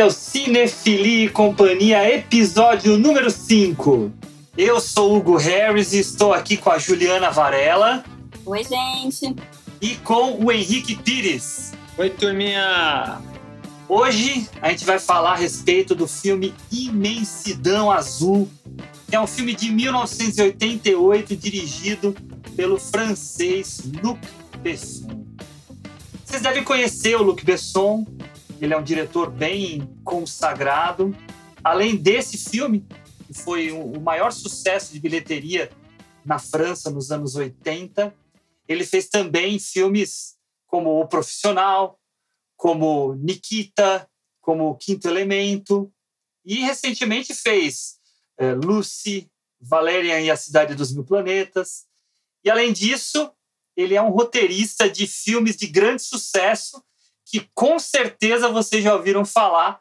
esse é o Cinefilia e Companhia, episódio número 5. Eu sou Hugo Harris e estou aqui com a Juliana Varela. Oi, gente. E com o Henrique Pires. Oi, turminha. Hoje a gente vai falar a respeito do filme Imensidão Azul, que é um filme de 1988 dirigido pelo francês Luc Besson. Vocês devem conhecer o Luc Besson, ele é um diretor bem consagrado. Além desse filme, que foi o maior sucesso de bilheteria na França nos anos 80, ele fez também filmes como O Profissional, como Nikita, como Quinto Elemento, e recentemente fez é, Lucy, Valerian e a Cidade dos Mil Planetas. E além disso, ele é um roteirista de filmes de grande sucesso que com certeza vocês já ouviram falar.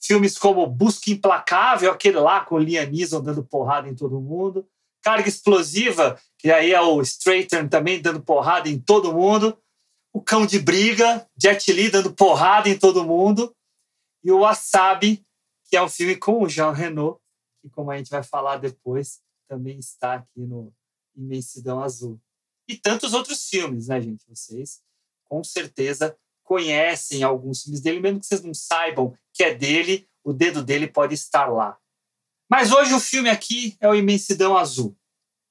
Filmes como Busca Implacável, aquele lá com Liam Neeson dando porrada em todo mundo. Carga Explosiva, que aí é o Strathern também dando porrada em todo mundo. O Cão de Briga, Jet Li dando porrada em todo mundo. E o Wasabi, que é um filme com o Jean Renault, que como a gente vai falar depois, também está aqui no Imensidão Azul. E tantos outros filmes, né, gente? Vocês com certeza conhecem alguns filmes dele, mesmo que vocês não saibam que é dele, o dedo dele pode estar lá. Mas hoje o filme aqui é o Imensidão Azul.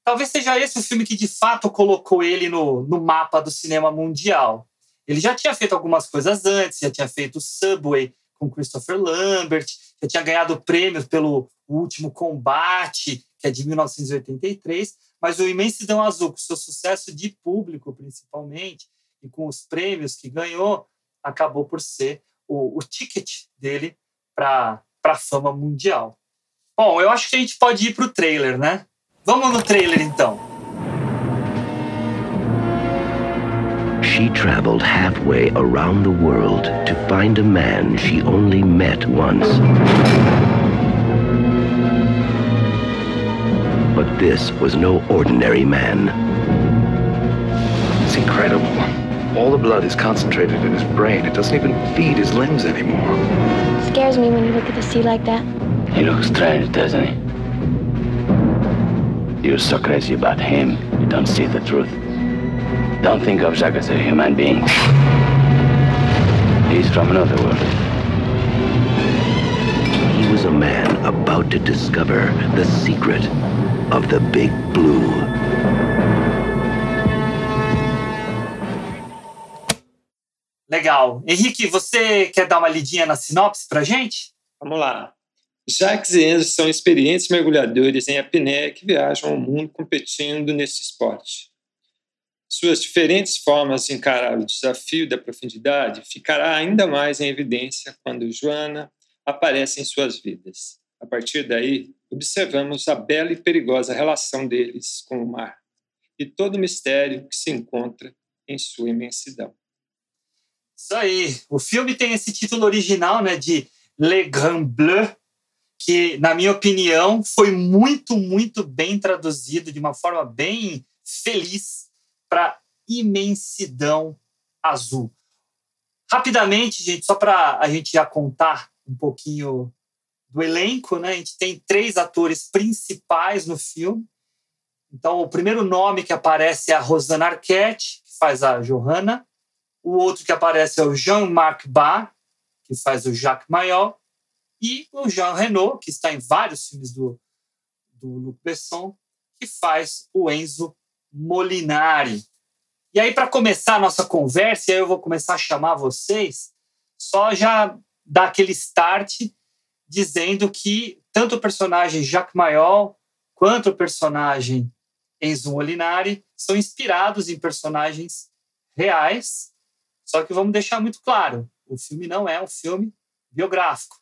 Talvez seja esse o filme que de fato colocou ele no, no mapa do cinema mundial. Ele já tinha feito algumas coisas antes, já tinha feito Subway com Christopher Lambert, já tinha ganhado prêmios pelo Último Combate, que é de 1983, mas o Imensidão Azul, com seu sucesso de público principalmente, e com os prêmios que ganhou, acabou por ser o, o ticket dele para a fama mundial. Bom, eu acho que a gente pode ir para o trailer, né? Vamos no trailer então. She traveled halfway around the world to find a man she only met once. But this was no ordinary man. It's incredible. All the blood is concentrated in his brain. It doesn't even feed his limbs anymore. Scares me when you look at the sea like that. He looks strange, doesn't he? You're so crazy about him, you don't see the truth. Don't think of Jacques as a human being. He's from another world. He was a man about to discover the secret of the Big Blue. Legal. Henrique, você quer dar uma lidinha na sinopse pra gente? Vamos lá. Jacques e Enzo são experientes mergulhadores em apneia que viajam ao mundo competindo nesse esporte. Suas diferentes formas de encarar o desafio da profundidade ficará ainda mais em evidência quando Joana aparece em suas vidas. A partir daí, observamos a bela e perigosa relação deles com o mar e todo o mistério que se encontra em sua imensidão. Isso aí. O filme tem esse título original, né, de Le Grand Bleu, que, na minha opinião, foi muito, muito bem traduzido de uma forma bem feliz para imensidão azul. Rapidamente, gente, só para a gente já contar um pouquinho do elenco, né? A gente tem três atores principais no filme. Então, o primeiro nome que aparece é a Rosanna Arquette, que faz a Johanna. O outro que aparece é o Jean-Marc Barr, que faz o Jacques Mayol. E o Jean Renault, que está em vários filmes do, do Luc Besson, que faz o Enzo Molinari. E aí, para começar a nossa conversa, eu vou começar a chamar vocês, só já dar aquele start dizendo que tanto o personagem Jacques Mayol quanto o personagem Enzo Molinari são inspirados em personagens reais só que vamos deixar muito claro: o filme não é um filme biográfico.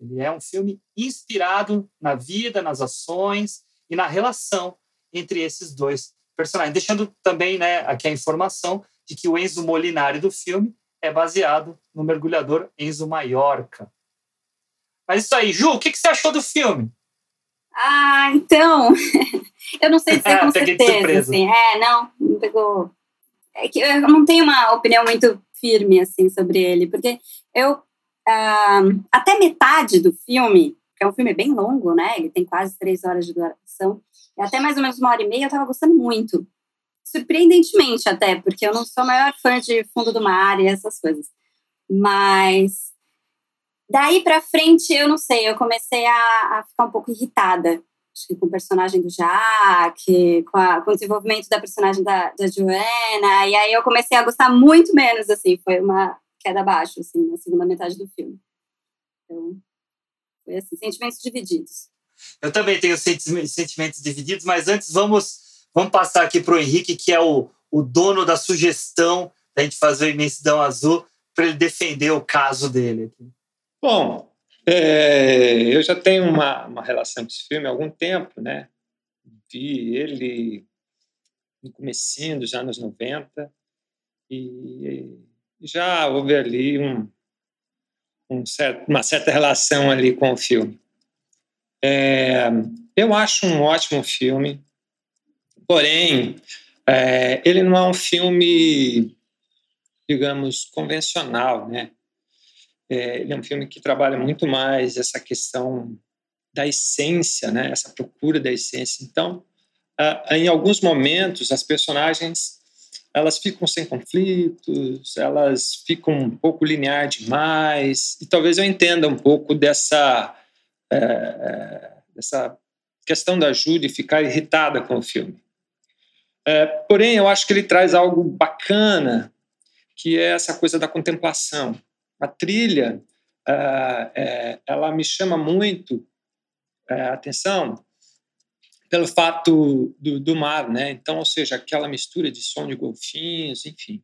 Ele é um filme inspirado na vida, nas ações e na relação entre esses dois personagens. Deixando também né, aqui a informação de que o Enzo Molinari do filme é baseado no mergulhador Enzo Maiorca. Mas isso aí, Ju, o que, que você achou do filme? Ah, então, eu não sei dizer é, com certeza. Assim, é, não, não pegou é que eu não tenho uma opinião muito firme assim sobre ele, porque eu uh, até metade do filme, que é um filme bem longo, né? Ele tem quase três horas de duração, e até mais ou menos uma hora e meia eu tava gostando muito. Surpreendentemente até, porque eu não sou a maior fã de Fundo do Mar e essas coisas. Mas daí para frente, eu não sei, eu comecei a, a ficar um pouco irritada acho que com o personagem do Jack, com, a, com o desenvolvimento da personagem da, da Joanna, e aí eu comecei a gostar muito menos, assim, foi uma queda abaixo, assim, na segunda metade do filme. Então, foi assim, sentimentos divididos. Eu também tenho sentimentos divididos, mas antes vamos, vamos passar aqui para o Henrique, que é o, o dono da sugestão da gente fazer o Imensidão Azul, para ele defender o caso dele. Bom, é, eu já tenho uma, uma relação com esse filme há algum tempo, né? Vi ele no comecinho dos anos 90 e já houve ali um, um certo, uma certa relação ali com o filme. É, eu acho um ótimo filme, porém, é, ele não é um filme, digamos, convencional, né? É, ele é um filme que trabalha muito mais essa questão da essência, né? essa procura da essência. Então, em alguns momentos, as personagens elas ficam sem conflitos, elas ficam um pouco linear demais, e talvez eu entenda um pouco dessa, é, é, dessa questão da Judy ficar irritada com o filme. É, porém, eu acho que ele traz algo bacana, que é essa coisa da contemplação a trilha, uh, é, ela me chama muito uh, atenção pelo fato do, do, mar, né? Então, ou seja, aquela mistura de som de golfinhos, enfim.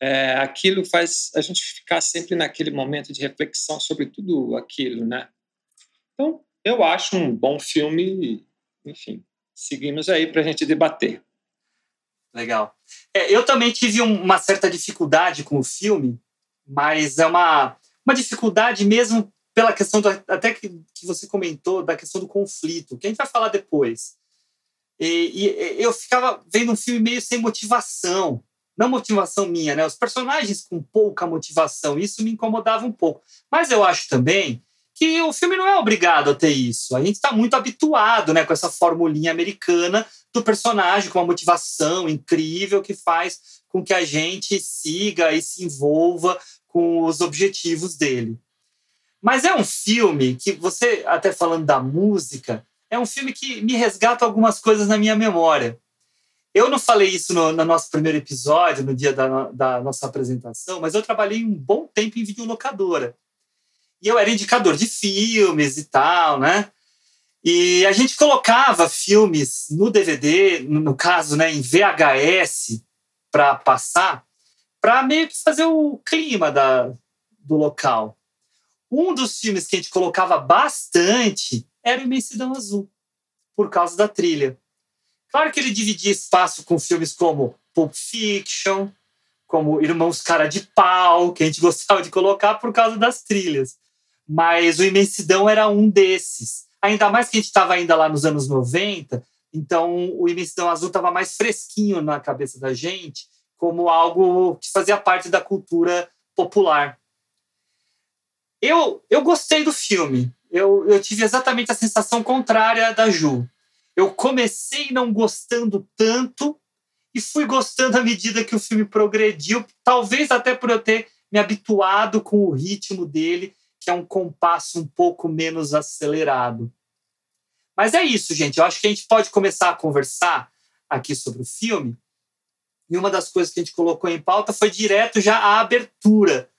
É, aquilo faz a gente ficar sempre naquele momento de reflexão sobre tudo aquilo, né? Então, eu acho um bom filme, enfim, seguimos aí para a gente debater. Legal. É, eu também tive uma certa dificuldade com o filme, mas é uma, uma dificuldade mesmo pela questão do, até que, que você comentou da questão do conflito, que a gente vai falar depois. E, e, eu ficava vendo um filme meio sem motivação, não motivação minha, né? Os personagens com pouca motivação, isso me incomodava um pouco. Mas eu acho também que o filme não é obrigado a ter isso. A gente está muito habituado, né, com essa formulinha americana do personagem com uma motivação incrível que faz com que a gente siga e se envolva com os objetivos dele. Mas é um filme que você, até falando da música, é um filme que me resgata algumas coisas na minha memória. Eu não falei isso no, no nosso primeiro episódio, no dia da, da, nossa apresentação, mas eu trabalhei um bom tempo em videolocadora. E eu era indicador de filmes e tal, né? E a gente colocava filmes no DVD, no caso, né, em VHS, para passar, para meio que fazer o clima da, do local. Um dos filmes que a gente colocava bastante era o Imensidão Azul, por causa da trilha. Claro que ele dividia espaço com filmes como Pulp Fiction, como Irmãos Cara de Pau, que a gente gostava de colocar por causa das trilhas. Mas o Imensidão era um desses. Ainda mais que a gente estava ainda lá nos anos 90, então o Imensidão Azul estava mais fresquinho na cabeça da gente como algo que fazia parte da cultura popular. Eu, eu gostei do filme. Eu, eu tive exatamente a sensação contrária da Ju. Eu comecei não gostando tanto e fui gostando à medida que o filme progrediu, talvez até por eu ter me habituado com o ritmo dele, que é um compasso um pouco menos acelerado. Mas é isso, gente. Eu acho que a gente pode começar a conversar aqui sobre o filme e uma das coisas que a gente colocou em pauta foi direto já a abertura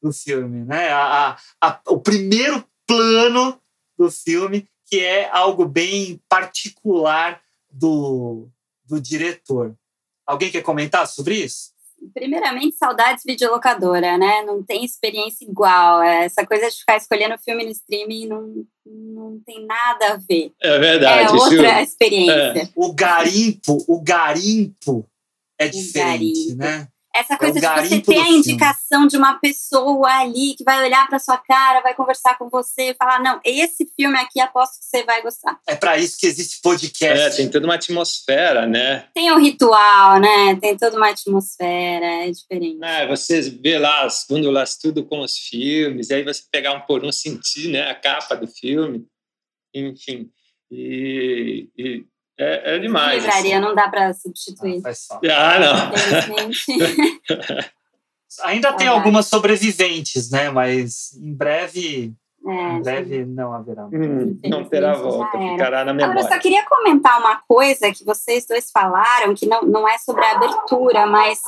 do filme, né? A, a, a, o primeiro plano do filme, que é algo bem particular do, do diretor. Alguém quer comentar sobre isso? Primeiramente, saudades videolocadora, né? Não tem experiência igual. Essa coisa de ficar escolhendo filme no streaming não, não tem nada a ver. É verdade. É outra experiência. É. O garimpo, o garimpo é diferente, né? Essa coisa é de você ter a filme. indicação de uma pessoa ali que vai olhar pra sua cara, vai conversar com você e falar: não, esse filme aqui aposto que você vai gostar. É para isso que existe podcast. É, tem toda uma atmosfera, né? Tem um ritual, né? Tem toda uma atmosfera, é diferente. Ah, você vê lá as gôndolas tudo com os filmes, aí você pegar um por um, sentir né, a capa do filme, enfim. E, e é, é demais. Livraria assim. não dá pra substituir. Ah. Ah, não. Ainda tem Ah, algumas sobreviventes, né? Mas em breve, em É, breve não haverá. Hum, não terá volta, ficará na Agora, eu só memória. queria comentar uma coisa que vocês dois falaram, que não, não é sobre a abertura, mas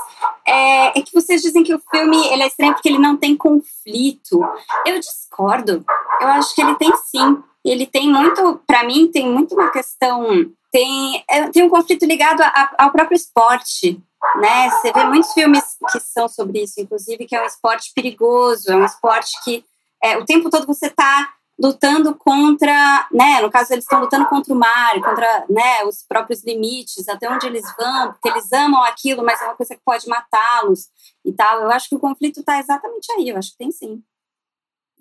é, é que vocês dizem que o filme ele é estranho porque ele não tem conflito. Eu discordo. Eu acho que ele tem sim. Ele tem muito, para mim, tem muito uma questão. Tem, é, tem um conflito ligado a- ao próprio esporte. Né? Você vê muitos filmes que são sobre isso, inclusive, que é um esporte perigoso, é um esporte que é, o tempo todo você está lutando contra, né, no caso eles estão lutando contra o mar, contra, né, os próprios limites, até onde eles vão, porque eles amam aquilo, mas é uma coisa que pode matá-los e tal. Eu acho que o conflito está exatamente aí, eu acho que tem sim.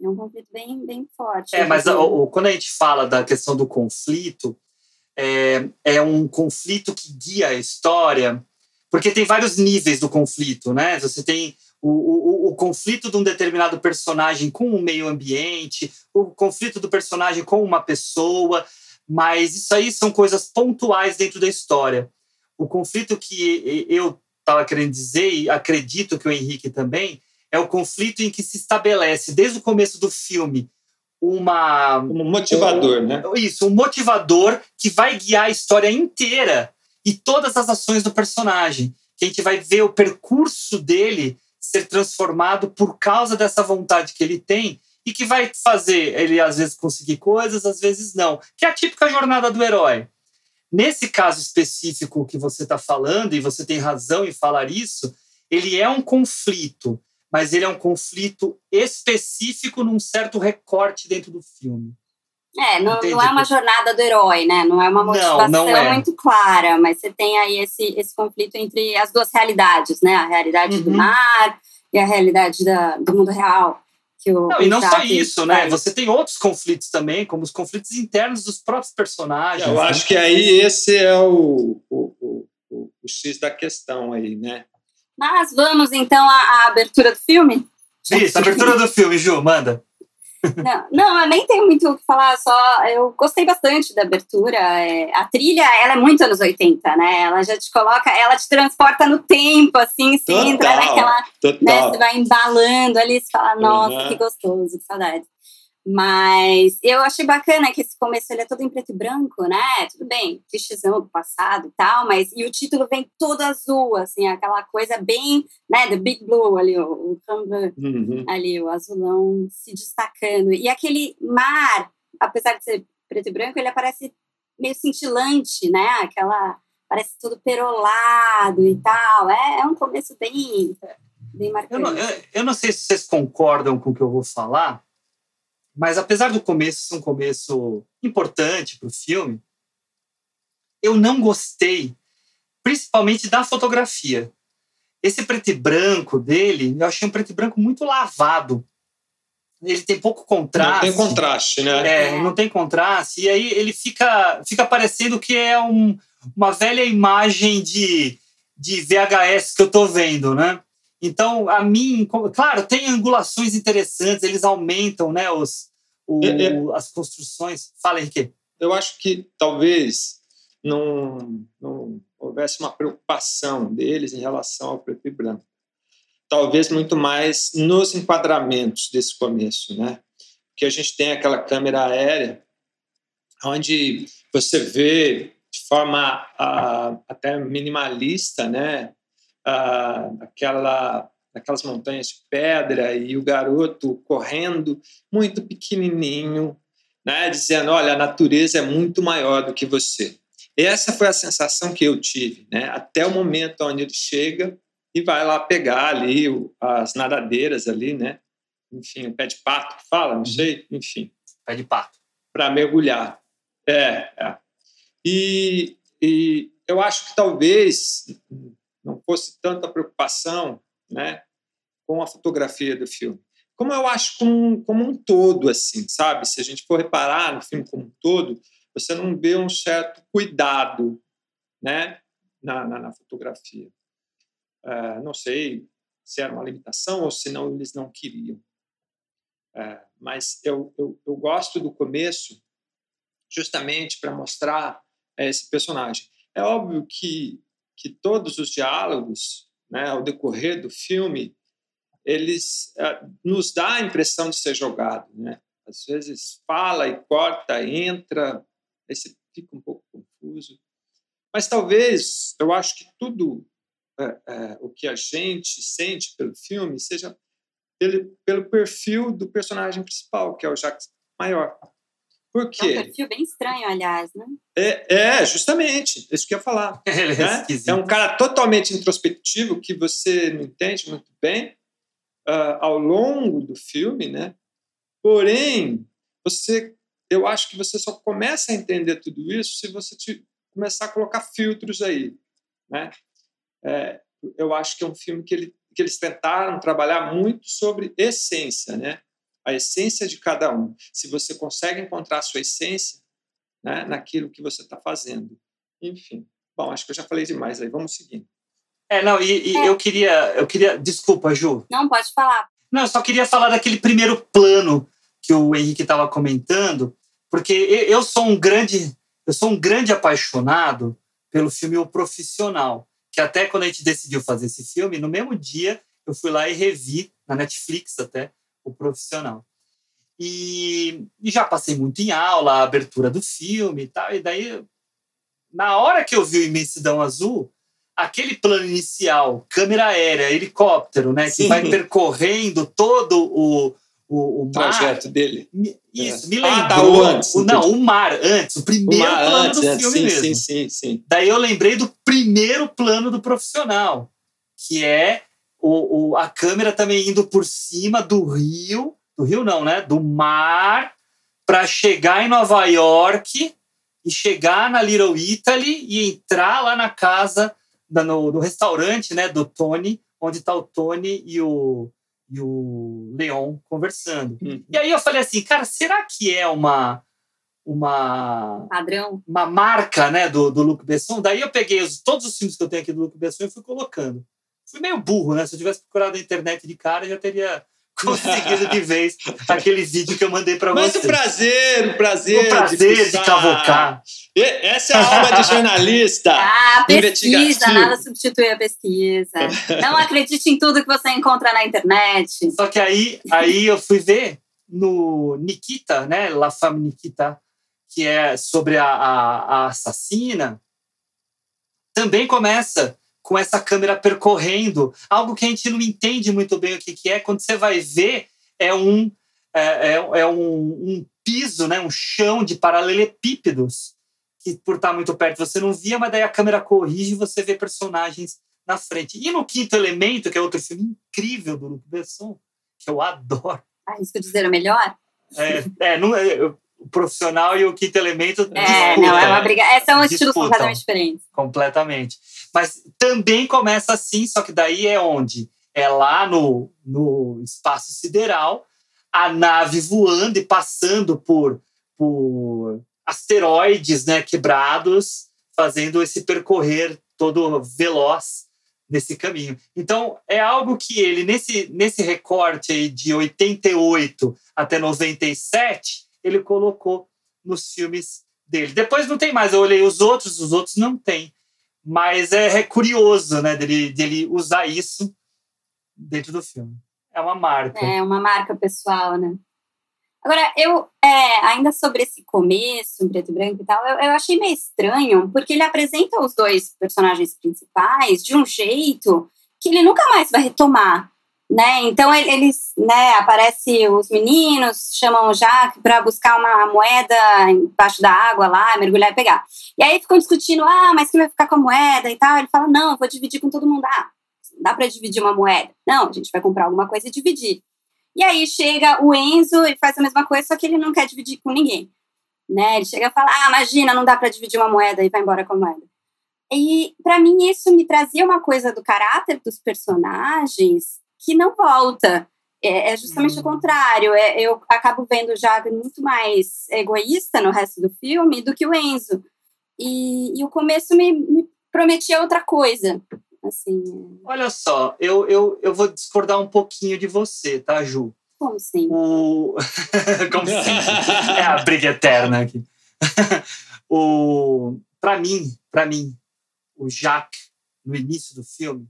É um conflito bem, bem forte. É, mas o- o- quando a gente fala da questão do conflito, é, é um conflito que guia a história, porque tem vários níveis do conflito, né? Você tem o, o, o conflito de um determinado personagem com o meio ambiente, o conflito do personagem com uma pessoa, mas isso aí são coisas pontuais dentro da história. O conflito que eu estava querendo dizer, e acredito que o Henrique também, é o conflito em que se estabelece desde o começo do filme uma Um motivador, né? isso, um motivador que vai guiar a história inteira e todas as ações do personagem. Que a gente vai ver o percurso dele ser transformado por causa dessa vontade que ele tem e que vai fazer ele, às vezes, conseguir coisas, às vezes não. Que é a típica jornada do herói. Nesse caso específico que você está falando, e você tem razão em falar isso, ele é um conflito, mas ele é um conflito específico num certo recorte dentro do filme. É, não, não é uma jornada do herói, né? Não é uma Não, motivação não é. muito clara, mas você tem aí esse, esse conflito entre as duas realidades, né? A realidade do Uhum. mar e a realidade da, do mundo real. Que o, Não, o e não só isso, né? Você tem outros conflitos também, como os conflitos internos dos próprios personagens. Eu né? acho que aí esse é o, o, o, o, o X da questão aí, né? Mas vamos então à, à abertura do filme? Isso, abertura do filme, Ju, manda. Não, não, eu nem tenho muito o que falar, só eu gostei bastante da abertura. é, a trilha, ela é muito anos 80, né? Ela já te coloca, ela te transporta no tempo, assim, você Total. entra naquela né? Total. Você vai embalando ali, você fala, nossa, Uhum. que gostoso, que saudade. Mas eu achei bacana que esse começo ele é todo em preto e branco, né? Tudo bem, clichêzão do passado e tal, mas e o título vem todo azul, assim, aquela coisa bem, né, The Big Blue ali, o, o Tumblr Uhum. ali, o azulão se destacando. E aquele mar, apesar de ser preto e branco, ele aparece meio cintilante, né? Aquela, parece todo perolado e tal. É, é um começo bem, bem marcante. Eu não, eu, eu não sei se vocês concordam com o que eu vou falar, mas apesar do começo ser um começo importante para o filme, eu não gostei, principalmente da fotografia. Esse preto e branco dele, eu achei um preto e branco muito lavado. Ele tem pouco Não contraste. tem contraste, né? É, É. não tem contraste. E aí ele fica, fica parecendo que é um, uma velha imagem de, de VHS que eu tô vendo, né? Então, a mim, claro, tem angulações interessantes, eles aumentam, né, os, o- as construções. Fala, Henrique. Eu acho que talvez não, não houvesse uma preocupação deles em relação ao preto e branco. Talvez muito mais nos enquadramentos desse começo, né? Que a gente tem aquela câmera aérea onde você vê de forma ah, até minimalista, né? Ah, aquela aquelas montanhas de pedra e o garoto correndo muito pequenininho, né, dizendo, olha, a natureza é muito maior do que você. Essa foi a sensação que eu tive, né, até o momento onde ele chega e vai lá pegar ali o- as nadadeiras ali, né, enfim, o pé de pato que fala, não sei, enfim, Pé de pato. para mergulhar. É, é. E, e eu acho que talvez não fosse tanta preocupação né, com a fotografia do filme. Como eu acho como, como um todo, assim, sabe? Se a gente for reparar no filme como um todo, você não vê um certo cuidado né, na, na, na fotografia. Uh, não sei se era uma limitação ou se não eles não queriam. Uh, mas eu, eu, eu gosto do começo justamente para mostrar esse personagem. É óbvio que, que todos os diálogos, né, ao decorrer do filme, eles uh, nos dá a impressão de ser jogado, né? Às vezes fala e corta, entra, aí você fica um pouco confuso. Mas talvez, eu acho que tudo uh, uh, o que a gente sente pelo filme seja pelo, pelo perfil do personagem principal, que é o Jacques Maior. Por quê? É um perfil bem estranho, aliás, né? É, é justamente, isso que eu ia falar. Ele é, né? é um cara totalmente introspectivo que você não entende muito bem uh, ao longo do filme, né? Porém, você, eu acho que você só começa a entender tudo isso se você te, começar a colocar filtros aí, né? É, eu acho que é um filme que, ele, que eles tentaram trabalhar muito sobre essência, né? A essência de cada um. Se você consegue encontrar a sua essência né, naquilo que você está fazendo. Enfim. Bom, acho que eu já falei demais aí. Vamos seguindo. É, não, e, e é. eu queria. Eu queria. Desculpa, Ju. Não, pode falar. Não, eu só queria falar daquele primeiro plano que o Henrique estava comentando, porque eu sou um grande. Eu sou um grande apaixonado pelo filme O Profissional. Que até quando a gente decidiu fazer esse filme, no mesmo dia eu fui lá e revi, na Netflix até, o profissional. E, e, já passei muito em aula, a abertura do filme e tal. E daí, na hora que eu vi o Imensidão Azul, aquele plano inicial, câmera aérea, helicóptero, né, que vai percorrendo todo o, o, o trajeto dele. Isso, é. me lembrou. Ah, tá, o antes, o, não, o mar antes, o primeiro o plano antes, do filme sim, mesmo. Sim, sim, sim. Daí eu lembrei do primeiro plano do profissional, que é o, o, a câmera também indo por cima do rio, do rio não, né? Do mar, para chegar em Nova York e chegar na Little Italy e entrar lá na casa, no, no restaurante né, do Tony, onde está o Tony e o, e o Leon conversando. Uhum. E aí eu falei assim, cara, será que é uma uma padrão, uma marca, né, do, do Luc Besson? Daí eu peguei os, todos os filmes que eu tenho aqui do Luc Besson e fui colocando fui meio burro, né? Se eu tivesse procurado na internet de cara, já teria conseguido de vez aquele vídeo que eu mandei para vocês. Mas o prazer, o prazer, o prazer de, de cavocar. Essa é a alma de jornalista. ah, pesquisa, nada substitui a pesquisa. Não acredite em tudo que você encontra na internet. Só que aí, aí eu fui ver no Nikita, né? La Femme Nikita, que é sobre a, a, a assassina. Também começa com essa câmera percorrendo, algo que a gente não entende muito bem o que, que é. Quando você vai ver, é um, é, é, é um, um, piso, né, um chão de paralelepípedos, que por estar muito perto você não via, mas daí a câmera corrige e você vê personagens na frente. E no Quinto Elemento, que é outro filme incrível do Luc Besson, que eu adoro. Ah, isso que dizer o melhor? É, é, não, é, o profissional e o quinto elemento. É, disputam, não, é uma briga. É, são estilos completamente diferentes. Completamente. Mas também começa assim, só que daí é onde? É lá no, no espaço sideral, a nave voando e passando por, por asteroides né, quebrados, fazendo esse percorrer todo veloz nesse caminho. Então, é algo que ele, nesse, nesse recorte aí de 88 até 97, ele colocou nos filmes dele. Depois não tem mais, eu olhei os outros, os outros não tem. Mas é, é curioso, né, dele, dele usar isso dentro do filme. É uma marca. É, uma marca pessoal, né? Agora, eu, é, ainda sobre esse começo, preto e branco e tal, eu, eu achei meio estranho, porque ele apresenta os dois personagens principais de um jeito que ele nunca mais vai retomar né? Então eles, né, aparece os meninos, chamam o Jaque para buscar uma moeda embaixo da água lá, mergulhar e pegar. E aí ficam discutindo, ah, mas quem vai ficar com a moeda e tal? Ele fala, não, vou dividir com todo mundo. Ah, dá para dividir uma moeda? Não, a gente vai comprar alguma coisa e dividir. E aí chega o Enzo e faz a mesma coisa, só que ele não quer dividir com ninguém. Né? Ele chega e fala, ah, imagina, não dá para dividir uma moeda e vai embora com a moeda. E para mim isso me trazia uma coisa do caráter dos personagens que não volta. É, é justamente hum. o contrário. É, eu acabo vendo o Jagger muito mais egoísta no resto do filme do que o Enzo. E, e o começo me, me prometia outra coisa. Assim, é. Olha só, eu, eu, eu vou discordar um pouquinho de você, tá, Ju? Como sim? O... Como É a briga eterna aqui. o... Para mim, para mim, o Jacques, no início do filme,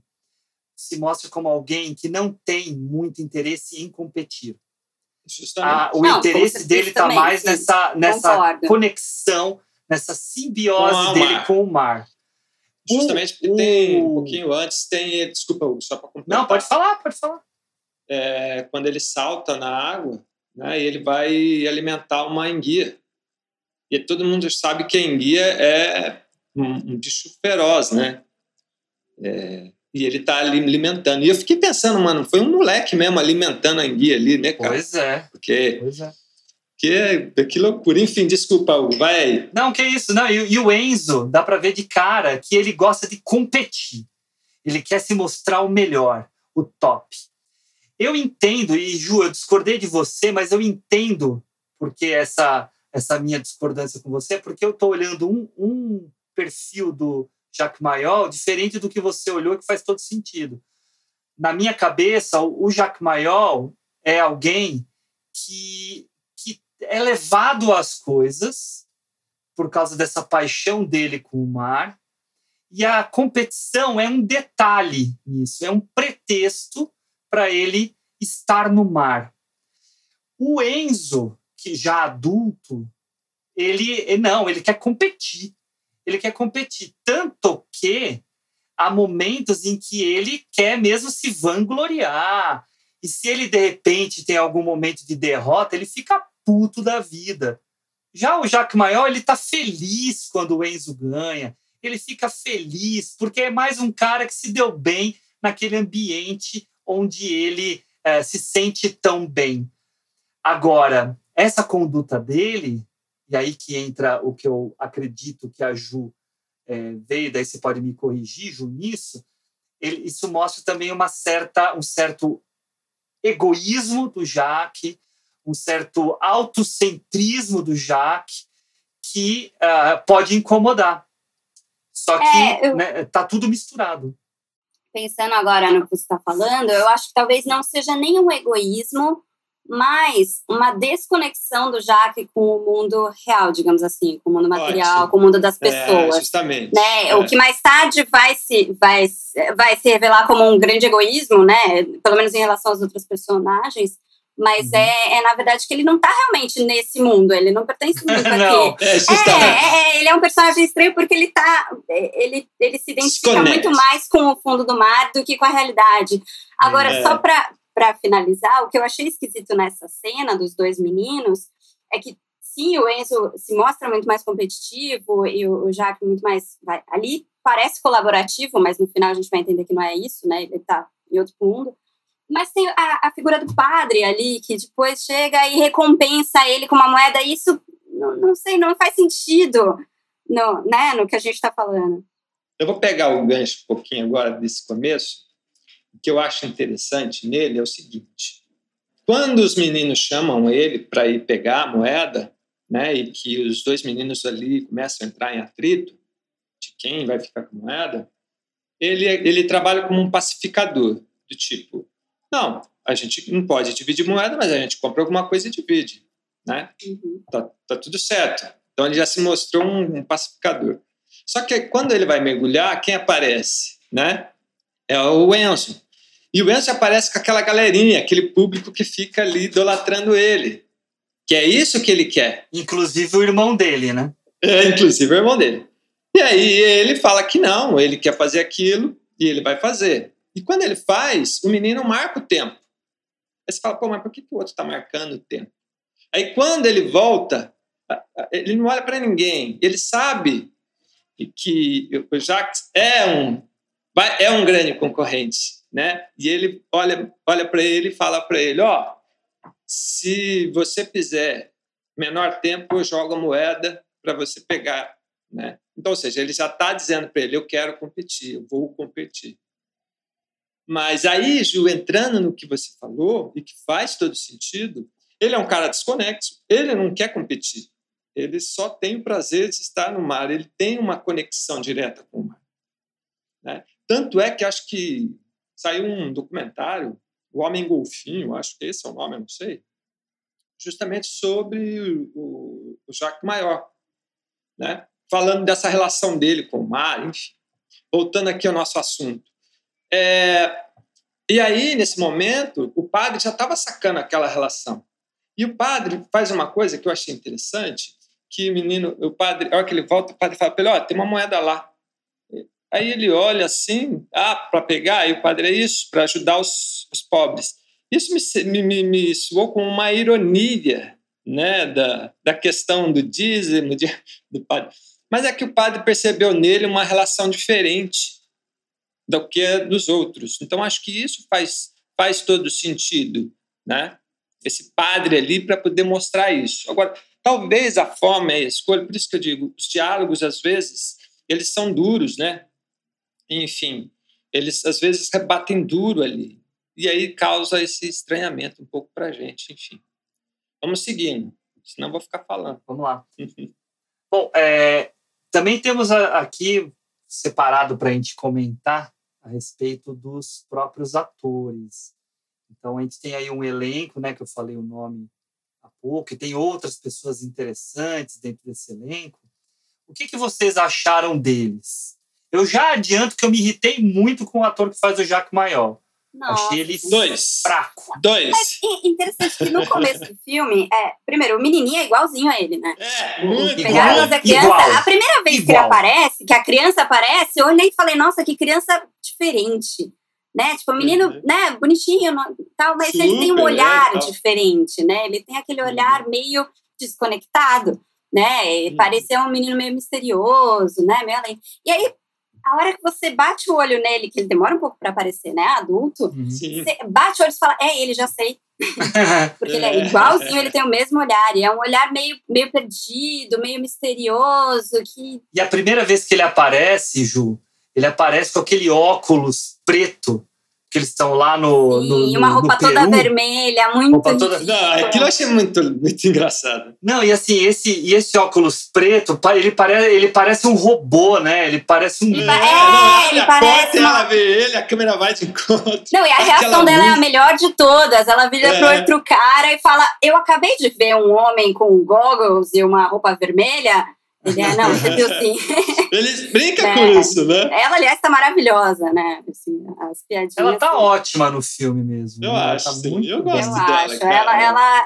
se mostra como alguém que não tem muito interesse em competir. Ah, o não, interesse dele está mais sim. nessa, nessa conexão, nessa simbiose com dele com o mar. Justamente porque tem um pouquinho antes, tem. Desculpa, só para completar. Não, pode falar, pode falar. É, quando ele salta na água, né, ele vai alimentar uma enguia. E todo mundo sabe que a enguia é um, um bicho feroz, né? É, e ele tá alimentando. E eu fiquei pensando, mano, foi um moleque mesmo alimentando a enguia ali, né, cara? Pois é. Porque, pois é. Que, que loucura. Enfim, desculpa, Hugo, vai aí. Não, que isso. Não, e, e o Enzo, dá para ver de cara que ele gosta de competir. Ele quer se mostrar o melhor, o top. Eu entendo, e Ju, eu discordei de você, mas eu entendo porque essa, essa minha discordância com você, porque eu estou olhando um, um perfil do Jacques Mayol diferente do que você olhou, que faz todo sentido. Na minha cabeça, o Jacques Mayol é alguém que é levado às coisas por causa dessa paixão dele com o mar. E a competição é um detalhe nisso, é um pretexto para ele estar no mar. O Enzo, que já adulto, ele não, ele quer competir. Ele quer competir tanto que há momentos em que ele quer mesmo se vangloriar. E se ele de repente tem algum momento de derrota, ele fica puto da vida. Já o Jacques Maior, ele tá feliz quando o Enzo ganha. Ele fica feliz porque é mais um cara que se deu bem naquele ambiente onde ele é, se sente tão bem. Agora, essa conduta dele, e aí que entra o que eu acredito que a Ju é, veio, daí você pode me corrigir, Ju, nisso, ele, isso mostra também uma certa, um certo egoísmo do Jaque, um certo autocentrismo do Jacques que uh, pode incomodar. Só que é, eu... né, tá tudo misturado. Pensando agora no que você está falando, eu acho que talvez não seja nem um egoísmo, mas uma desconexão do Jacques com o mundo real, digamos assim, com o mundo material, com o mundo das é, pessoas. É, justamente. Né? É. O que mais tarde vai se, vai, vai se revelar como um grande egoísmo, né? pelo menos em relação às outras personagens, mas uhum. é, é, na verdade, que ele não está realmente nesse mundo, ele não pertence muito não, aqui. É, é, é, ele é um personagem estranho porque ele tá. Ele, ele se identifica Desconect. muito mais com o fundo do mar do que com a realidade. Agora, é. só para finalizar, o que eu achei esquisito nessa cena dos dois meninos é que sim, o Enzo se mostra muito mais competitivo e o, Jacques muito mais. Vai, ali parece colaborativo, mas no final a gente vai entender que não é isso, né? Ele está em outro mundo. Mas tem a, a, figura do padre ali, que depois chega e recompensa ele com uma moeda. Isso, não, não sei, não faz sentido no, né, no que a gente está falando. Eu vou pegar o gancho um pouquinho agora desse começo. O que eu acho interessante nele é o seguinte: quando os meninos chamam ele para ir pegar a moeda, né, e que os dois meninos ali começam a entrar em atrito de quem vai ficar com a moeda, ele, ele trabalha como um pacificador, do tipo, não, a gente não pode dividir moeda, mas a gente compra alguma coisa e divide, né? Uhum. Tá, tá tudo certo. Então ele já se mostrou um, um pacificador. Só que quando ele vai mergulhar, quem aparece, né? É o Enzo. E o Enzo aparece com aquela galerinha, aquele público que fica ali idolatrando ele. Que é isso que ele quer. Inclusive o irmão dele, né? É, inclusive o irmão dele. E aí ele fala que não, ele quer fazer aquilo e ele vai fazer. E quando ele faz, o menino marca o tempo. Aí você fala, pô, mas por que, que o outro está marcando o tempo? Aí quando ele volta, ele não olha para ninguém. Ele sabe que o Jacques é um, é um grande concorrente, né? E ele olha, olha para ele e fala para ele, ó, oh, se você fizer menor tempo, eu jogo a moeda para você pegar, né? Então, ou seja, ele já está dizendo para ele: eu quero competir, eu vou competir. Mas aí, Ju, entrando no que você falou, e que faz todo sentido, ele é um cara desconexo, ele não quer competir. Ele só tem o prazer de estar no mar, ele tem uma conexão direta com o mar. Né? Tanto é que acho que saiu um documentário, O Homem Golfinho, acho que esse é o nome, eu não sei, justamente sobre o, o Jacques Maior, né? falando dessa relação dele com o mar, enfim. Voltando aqui ao nosso assunto. É, e aí, nesse momento, o padre já estava sacando aquela relação. E o padre faz uma coisa que eu achei interessante, que o menino, o padre, a hora que ele volta, o padre fala para ele, tem uma moeda lá. Aí ele olha assim, ah, para pegar, e o padre é isso, para ajudar os, os, pobres. Isso me, me, me soou com uma ironia né, da, da questão do dízimo, de, do padre. Mas é que o padre percebeu nele uma relação diferente do que dos outros. Então, acho que isso faz, faz todo sentido, né? Esse padre ali para poder mostrar isso. Agora, talvez a forma e a escolha, por isso que eu digo, os diálogos, às vezes, eles são duros, né? Enfim, eles às vezes rebatem duro ali. E aí causa esse estranhamento um pouco para a gente, enfim. Vamos seguindo, senão vou ficar falando. Vamos lá. Bom, é, também temos aqui separado para a gente comentar a respeito dos próprios atores. Então a gente tem aí um elenco, né, que eu falei o nome há pouco, e tem outras pessoas interessantes dentro desse elenco. O que, que vocês acharam deles? Eu já adianto que eu me irritei muito com o ator que faz o Jacques Maior. Nossa. Achei ele Dois. fraco. Dois. Mas interessante que no começo do filme, é, primeiro, o menininho é igualzinho a ele, né? É, muito igual, a criança. igual, a primeira vez que ele igual. aparece, que a criança aparece, eu olhei e falei, nossa, que criança diferente. Né? Tipo, o menino, Uhum. né, bonitinho, tal, mas ele tem um Super, olhar é, diferente, né? Ele tem aquele olhar meio desconectado, né? E Uhum. Parecia um menino meio misterioso, né? Meio além. E aí, a hora que você bate o olho nele, que ele demora um pouco para aparecer, né? Adulto, Uhum. Sim. você bate o olho e fala, é ele, já sei. Porque ele é É. igualzinho, ele tem o mesmo olhar. E é um olhar meio, meio perdido, meio misterioso, que E a primeira vez que ele aparece, Ju, ele aparece com aquele óculos preto, que eles estão lá no. no, Sim, no uma roupa no toda Peru. vermelha, muito. Roupa toda- Não, aquilo eu achei muito, muito engraçado. Não, e assim, esse, e esse óculos preto, ele parece, ele parece um robô, né? Ele parece um. Ele pa- não, é, abre ele a parece uma- ela vê ele, a câmera vai de encontro. Não, e a Aquela reação dela é a luz. melhor de todas. Ela vira É. pro outro cara e fala: Eu acabei de ver um homem com goggles e uma roupa vermelha. Ele é, não, você viu sim. Eles brincam É. com isso, né? Ela, aliás, tá maravilhosa, né? Assim, as piadinhas. Ela tá assim. ótima no filme mesmo. Eu né? Ela acho, tá sim. muito Eu gosto Eu dela, acho. cara. Ela, ela,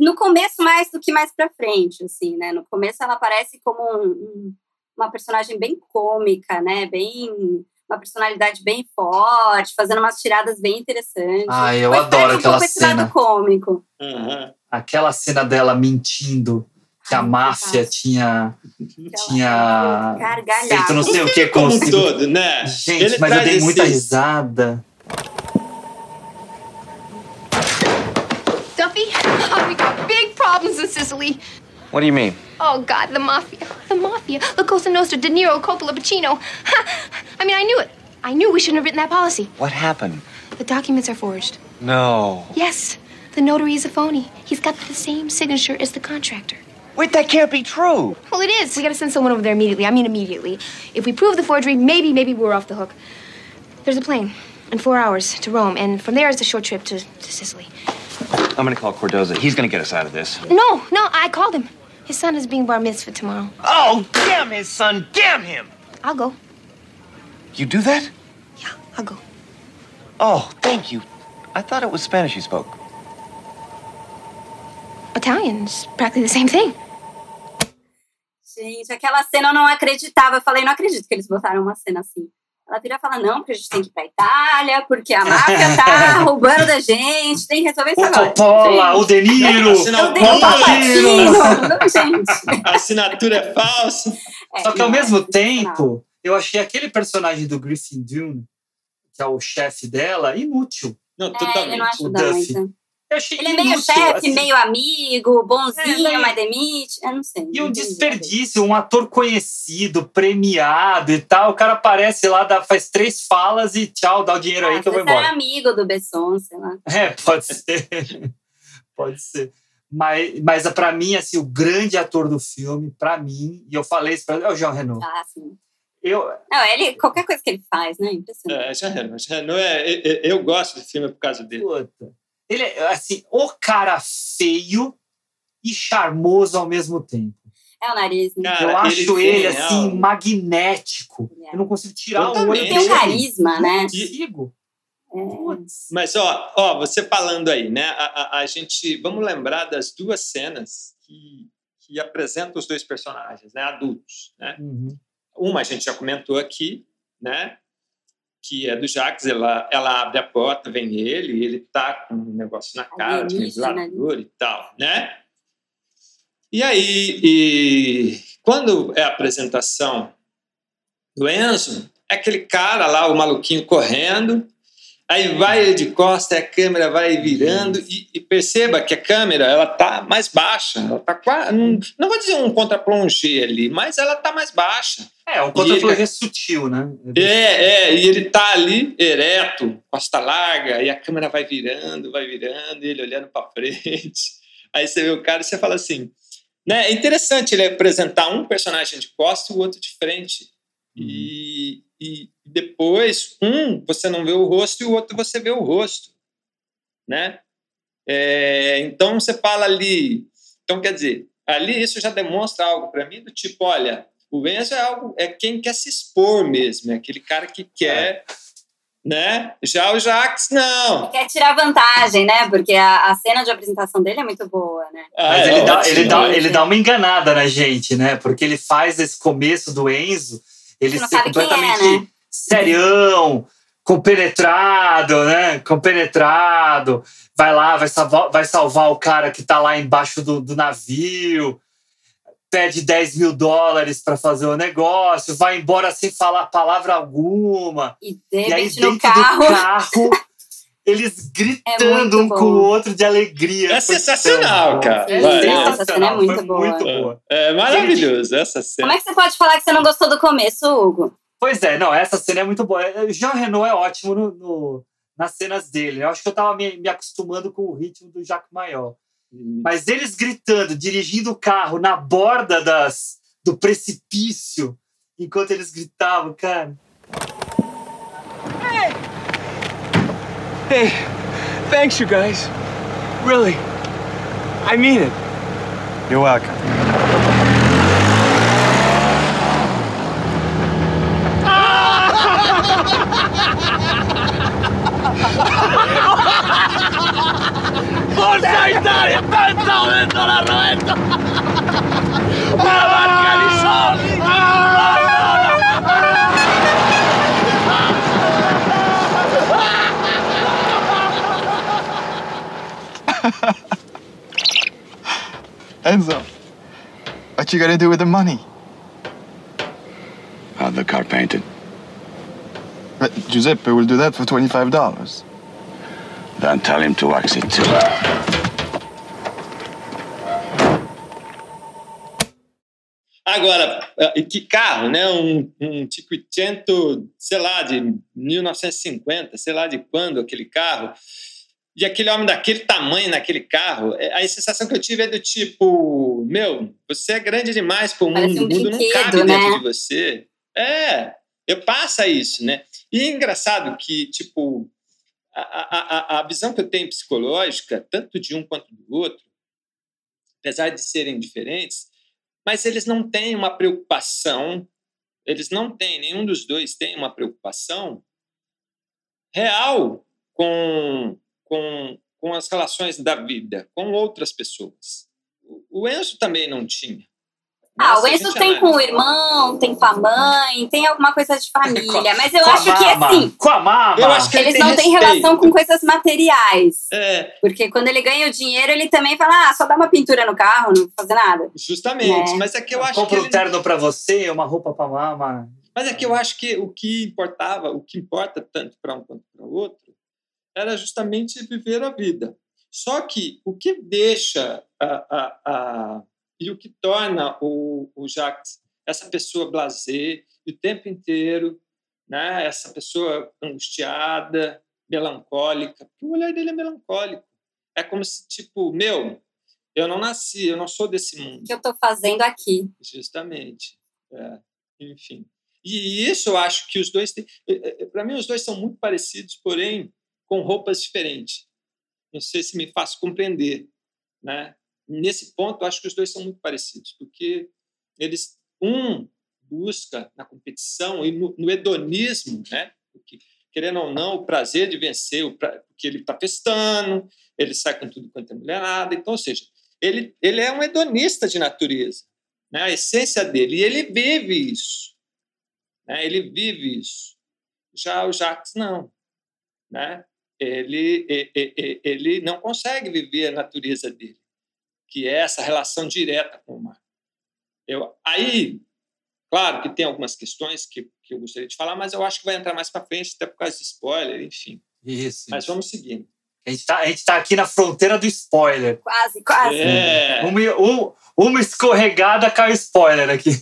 no começo, mais do que mais pra frente, assim, né? No começo, ela aparece como um- um- uma personagem bem cômica, né? Bem. Uma personalidade bem forte, fazendo umas tiradas bem interessantes. Ah, eu Depois adoro um aquela pouco esse cena. lado cômico. Aham. Aquela cena dela mentindo que a Ai, máfia tinha, tinha Gargalhada. feito não sei o que Como consigo. todo, né? Gente, Ele mas eu dei muita esses- risada. Duffy, oh, we got big problems in Sicily. What do you mean? Oh, God, the mafia. The mafia. La Cosa Nostra, De Niro, Coppola, Pacino. Ha! I mean, I knew it. I knew we shouldn't have written that policy. What happened? The documents are forged. No. Yes, the notary is a phony. He's got the same signature as the contractor. Wait, that can't be true. Well, it is. We gotta send someone over there immediately. I mean, immediately. If we prove the forgery, maybe, maybe we're off the hook. There's a plane in four hours to Rome, and from there is a short trip to, to Sicily. I'm gonna call Cordoza. He's gonna get us out of this. No, no, I called him. His son is being bar mitzvah tomorrow. Oh, damn his son! Damn him! I'll go. You do that? Yeah, I'll go. Oh, thank you. I thought it was Spanish you spoke. Italian's practically the same thing. Gente, aquela cena eu não acreditava. Eu falei, não acredito que eles botaram uma cena assim. Ela vira e fala, não, porque a gente tem que ir pra Itália, porque a máfia tá roubando da gente, tem que resolver isso O agora. Coppola, o De Niro. Eu o. Não, gente. A assinatura é falsa. É, Só que ao não, mesmo é tempo, eu achei aquele personagem do Griffin Dune, que é o chefe dela, inútil. Não, É, ele não totalmente. ajuda o Duffy. muito. Eu achei Ele é meio inútil, chefe, assim. meio amigo, bonzinho, É, mas demite. Eu não sei. E um desperdício, um ator conhecido, premiado e tal. O cara aparece lá, dá, faz três falas e tchau, dá o dinheiro aí Ah, que eu vou embora. era amigo do Besson, sei lá. É, pode ser. pode ser. Mas, mas para mim, assim, o grande ator do filme, para mim, e eu falei isso pra é o Jean Reno. Ah, sim. Eu, Não, ele, qualquer coisa que ele faz, né? Impressionante. É, Jean Reno. Jean Reno é, é- é- eu gosto do filme por causa dele. puta, ele é, assim, o cara feio e charmoso ao mesmo tempo. É o nariz, né? Cara, eu acho ele ele, tem assim, algo. magnético. É. Eu não consigo tirar o Totalmente. olho Ele tem um dele. carisma, né? Não consigo. É. Putz. Mas, ó, ó, você falando aí, né? A, a- a gente. Vamos lembrar das duas cenas que, que apresentam os dois personagens, né? Adultos, né? Uhum. Uma a gente já comentou aqui, né? Que é do Jacques, ela, ela abre a porta, vem ele, ele tá com um negócio na cara, de Alienígena, né? e tal, né? E aí, e quando é a apresentação do Enzo, é aquele cara lá, o maluquinho correndo, aí vai ele de costa, a câmera vai virando, e, e perceba que a câmera ela tá mais baixa, ela tá quase, não, não vou dizer um contra-plongé ali, mas ela tá mais baixa. É, o E contra ele- sutil, né? É, é, e ele tá ali ereto, costa larga, e a câmera vai virando, vai virando, e ele olhando para frente. Aí você vê o cara e você fala assim, né? É interessante ele apresentar um personagem de costa e o outro de frente. E, e depois, um você não vê o rosto e o outro você vê o rosto, né? É, então você fala ali, então quer dizer, ali isso já demonstra algo para mim do tipo, olha, o Enzo é algo, é quem quer se expor mesmo, é aquele cara que quer, né? Já o Jax não. Quer tirar vantagem, né? Porque a, a cena de apresentação dele é muito boa, né? Mas Ah, ele, é dá, ótimo. ele, dá, ele dá uma enganada na gente, né? Porque ele faz esse começo do Enzo, ele ser é, completamente né? serião, compenetrado, né? Compenetrado. Vai lá, vai salvar, vai salvar o cara que tá lá embaixo do, do navio, pede 10 mil dólares para fazer o negócio, vai embora sem falar palavra alguma. E de E aí, dentro carro. do carro, eles gritando um muito com o bom. outro de alegria. É sensacional, bom. cara. É sensacional, essa cena é muito foi boa. muito boa. É maravilhoso essa cena. Como é que você pode falar que você não gostou do começo, Hugo? Pois é, não, essa cena é muito boa. O Jean Renault é ótimo no, no- nas cenas dele. Eu acho que eu tava me, me acostumando com o ritmo do Jacques Maior. Mas eles gritando, dirigindo o carro na borda das, do precipício, enquanto eles gritavam, cara. Hey, thanks, you guys. Really. I mean it. You're welcome. ¡Forza Italia! ¡Pensa dentro la rueda! ¡Una barca di soldi! Enzo, what you gonna do with the money? Have the car painted. But Giuseppe will do that for twenty-five dollars. Then tell him to wax it too. Agora, eh, que carro, né? Um, um Cinquecento, sei lá, de 1950, sei lá de quando aquele carro. E aquele homem daquele tamanho naquele carro, eh, a sensação que eu tive é do tipo: meu, você é grande demais para o mundo, um o mundo não cabe dentro né? de você. É, eu passa isso, né? E é engraçado que, tipo, a, a, a- visão que eu tenho psicológica, tanto de um quanto do outro, apesar de serem diferentes, mas eles não têm uma preocupação, eles não têm, nenhum dos dois tem uma preocupação real com, com, com as relações da vida, com outras pessoas. O Enzo também não tinha. Ah, o Enzo tem com o irmão, tem com a mãe, tem alguma coisa de família. Mas eu Com a acho que mama, assim, Com a mama! Eu acho que ele eles não têm relação com coisas materiais. É, Porque quando ele ganha o dinheiro, ele também fala: ah, só dá uma pintura no carro, não vou fazer nada. justamente. É. Mas é que eu acho que Compra um terno pra você, uma roupa pra mama. Mas é que eu acho que o que importava, o que importa tanto para um quanto para o outro, era justamente viver a vida. Só que o que deixa a, a, a, e o que torna o, o Jacques essa pessoa blasé o tempo inteiro, né? essa pessoa angustiada, melancólica, porque o olhar dele é melancólico. É como se, tipo, meu, eu não nasci, eu não sou desse mundo. O que eu estou fazendo aqui? Justamente. É, enfim. E isso eu acho que os dois têm. Para mim, os dois são muito parecidos, porém com roupas diferentes. Não sei se me faço compreender. Né? Nesse ponto, acho que os dois são muito parecidos, porque eles um busca na competição e no, no hedonismo, né? Porque, querendo ou não, o prazer de vencer, o pra, porque ele está festando, ele sai com tudo quanto é mulherada. Então, ou seja, ele, ele é um hedonista de natureza, né? a essência dele, e ele vive isso. Né? Ele vive isso. Já o Jacques, não. Né? Ele, ele, ele não consegue viver a natureza dele, que é essa relação direta com o mar. Eu, aí, claro que tem algumas questões que, que eu gostaria de falar, mas eu acho que vai entrar mais para frente, até por causa de spoiler, enfim. Isso. Mas isso. vamos seguindo. A gente, tá, gente tá aqui na fronteira do spoiler. Quase, quase. É. Uma, um, uma escorregada caiu spoiler aqui.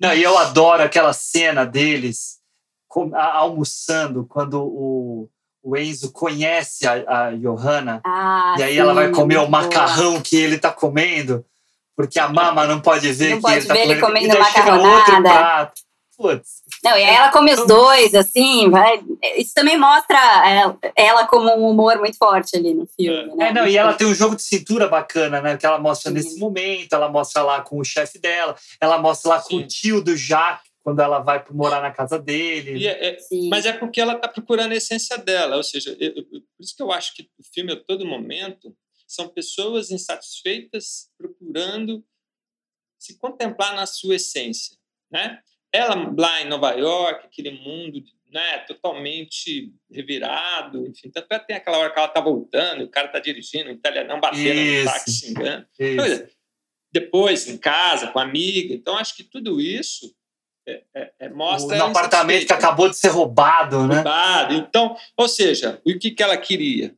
Não, e eu adoro aquela cena deles almoçando quando o, o Enzo conhece a, a Johanna. Ah, e aí sim, ela vai comer o macarrão que ele tá comendo, porque a mama não pode ver Não que pode ele tá ver ele comendo. comendo e chega outro macarronada. prato. Putz. Não, e aí ela come os dois, assim, vai. Isso também mostra ela, ela como um humor muito forte ali no filme, né? É, não, e ela tem um jogo de cintura bacana, né? Que ela mostra Sim. nesse momento, ela mostra lá com o chefe dela, ela mostra lá com o Sim. tio do Jacques, quando ela vai morar na casa dele. E é- é- mas é porque ela está procurando a essência dela, ou seja, eu- eu- por isso que eu acho que o filme a todo momento são pessoas insatisfeitas procurando se contemplar na sua essência, né? Ela lá em Nova York, aquele mundo, né, totalmente revirado, enfim, tanto é que tem aquela hora que ela tá voltando, o cara tá dirigindo, o italianão batendo Isso. no táxi, xingando. Isso. Pois. Depois, em casa, com a amiga. Então, acho que tudo isso é, é- é- mostra. no apartamento que acabou de ser roubado, né? roubado. Então, ou seja, o que, que ela queria?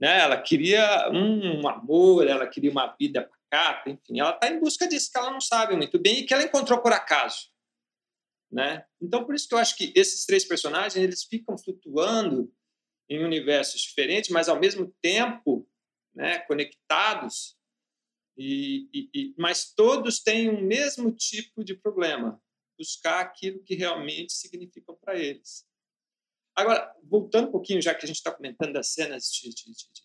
Né? Ela queria um amor, ela queria uma vida pacata, enfim. Ela está em busca disso que ela não sabe muito bem e que ela encontrou por acaso. Né? Então, por isso que eu acho que esses três personagens eles ficam flutuando em universos diferentes, mas ao mesmo tempo né, conectados, e, e- e- mas todos têm o mesmo tipo de problema, buscar aquilo que realmente significam para eles. Agora, voltando um pouquinho, já que a gente está comentando das cenas de, de- de-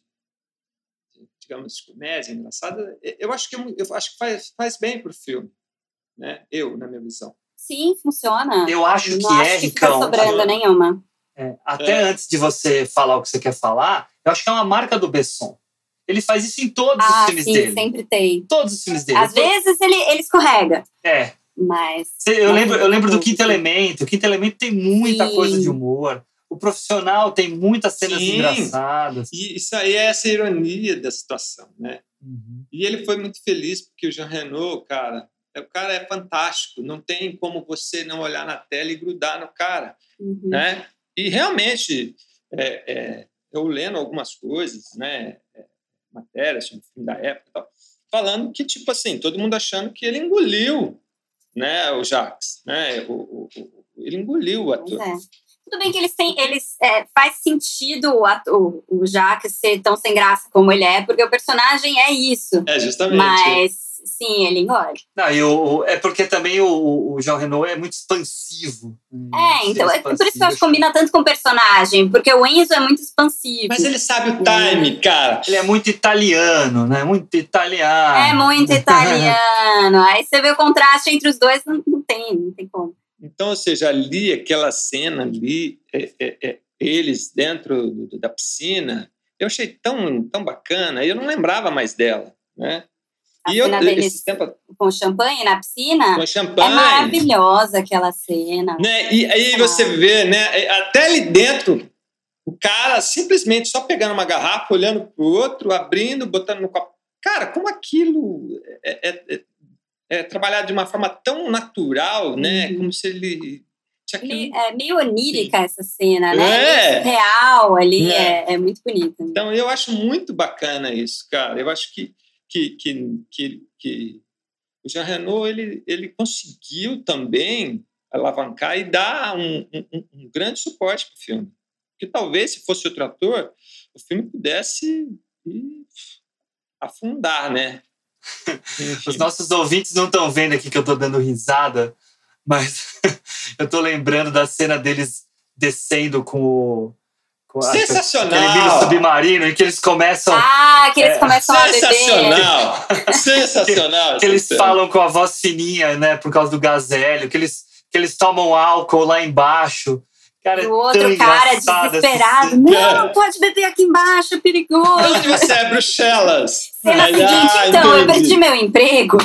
de- digamos, de comédia engraçada, eu acho que, é eu acho que faz, faz bem para o filme, né? eu, na minha visão. Sim, funciona. Eu acho que não é, acho que fica Ricão. sobrando nenhuma. É, até É. antes de você falar o que você quer falar, eu acho que é uma marca do Besson. Ele faz isso em todos os Ah, filmes sim, dele. sempre tem. Todos os filmes dele. Às vezes ele, ele escorrega, É. mas. Eu mas lembro, eu lembro do Quinto. Elemento. O Quinto Elemento tem muita Sim. coisa de humor. O profissional tem muitas cenas Sim. engraçadas. E isso aí é essa ironia da situação, né? Uhum. E ele foi muito feliz porque o Jean Renault, cara, é- o cara é fantástico. Não tem como você não olhar na tela e grudar no cara, Uhum. né? E realmente, é, é, eu lendo algumas coisas, né? é, matérias sobre o filme da época, tal, falando que tipo assim, todo mundo achando que ele engoliu, né? O Jacques, né? O, o- ele engoliu o ator. é. Tudo bem que eles têm. Eles, é, faz sentido o, ato- o, Jacques ser tão sem graça como ele é, porque o personagem é isso. É justamente. Mas, sim, ele engole. Não, e o, o- é porque também o, o Jean Renault é muito expansivo. É, então, é por isso que eu acho que combina tanto com o personagem, porque o Enzo é muito expansivo. Mas ele sabe o time, cara. Ele é muito italiano, né? Muito italiano. É muito italiano. Aí você vê o contraste entre os dois, não, não tem, não tem como. Então, ou seja, ali, aquela cena ali, é, é, é, eles dentro da piscina, eu achei tão, tão bacana, eu não lembrava mais dela, né? A E eu, esse tempo com champanhe na piscina com é champanhe, maravilhosa aquela cena. né? E aí você vê, né? Até ali dentro, o cara simplesmente só pegando uma garrafa, olhando pro outro, abrindo, botando no copo. Cara, como aquilo é, é- é- é trabalhado de uma forma tão natural, né? Uhum. Como se ele aquilo É meio onírica essa cena, né? É. Visual ali É. é, é muito bonito. Então, eu acho muito bacana isso, cara. Eu acho que, que, que, que, que o Jean Renault ele, ele conseguiu também alavancar e dar um, um, um grande suporte para o filme. Porque talvez, se fosse outro ator, o filme pudesse afundar, né? Os nossos ouvintes não estão vendo aqui que eu tô dando risada, mas eu tô lembrando da cena deles descendo com o. Sensacional! Aquele submarino em que eles começam. Ah, que eles É, começam a beber. Sensacional! Sensacional! que eles falam com a voz fininha, né? Por causa do gazélio, que eles, que eles tomam álcool lá embaixo. Cara, E é o outro cara engraçado essa desesperado. cena. Não, não pode beber aqui embaixo, é perigoso. Onde você é, Bruxelas? Cena Aí, seguinte, ah, então, eu entendi. perdi meu emprego.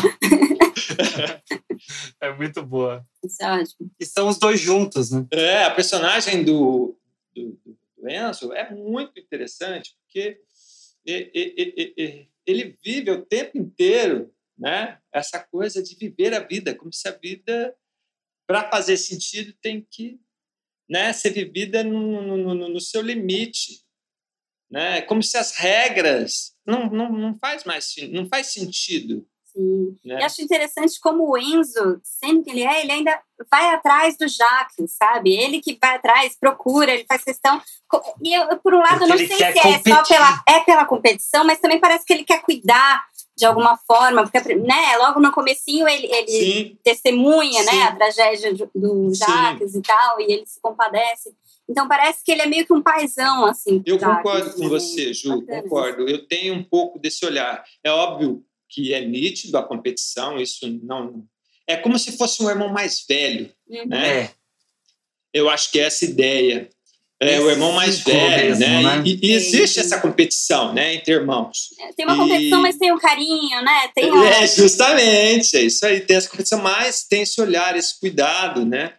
É muito boa. Isso é ótimo. E são os dois juntos, né? É, a personagem do, do, do Enzo é muito interessante, porque ele vive o tempo inteiro né, essa coisa de viver a vida, como se a vida, para fazer sentido, tem que né, ser vivida no, no, no- no seu limite. Né? Como se as regras não, não, não faz mais não faz sentido. Sim. Né? E acho interessante como o Enzo, sendo que ele é, ele ainda vai atrás do Jacques, sabe? Ele que vai atrás, procura, ele faz questão. E eu, por um lado, Porque não sei se é só pela, é pela competição, mas também parece que ele quer cuidar de alguma forma, porque né, logo no comecinho ele, ele Sim, testemunha né, Sim. a tragédia do Sim. Jacques e tal, e ele se compadece. Então parece que ele é meio que um paizão, assim. Eu Jacques, concordo com né? você, Ju, Bacana concordo. Eu tenho um pouco desse olhar. É óbvio que é nítido a competição, isso não. É como se fosse um irmão mais velho, Uhum. né? É. Eu acho que é essa ideia. É o irmão mais velho, mesmo, né? né? E, e existe essa competição, né, entre irmãos. Tem uma E- competição, mas tem um carinho, né? Tem um... É, justamente, é isso aí. Tem essa competição, mas tem esse olhar, esse cuidado, né?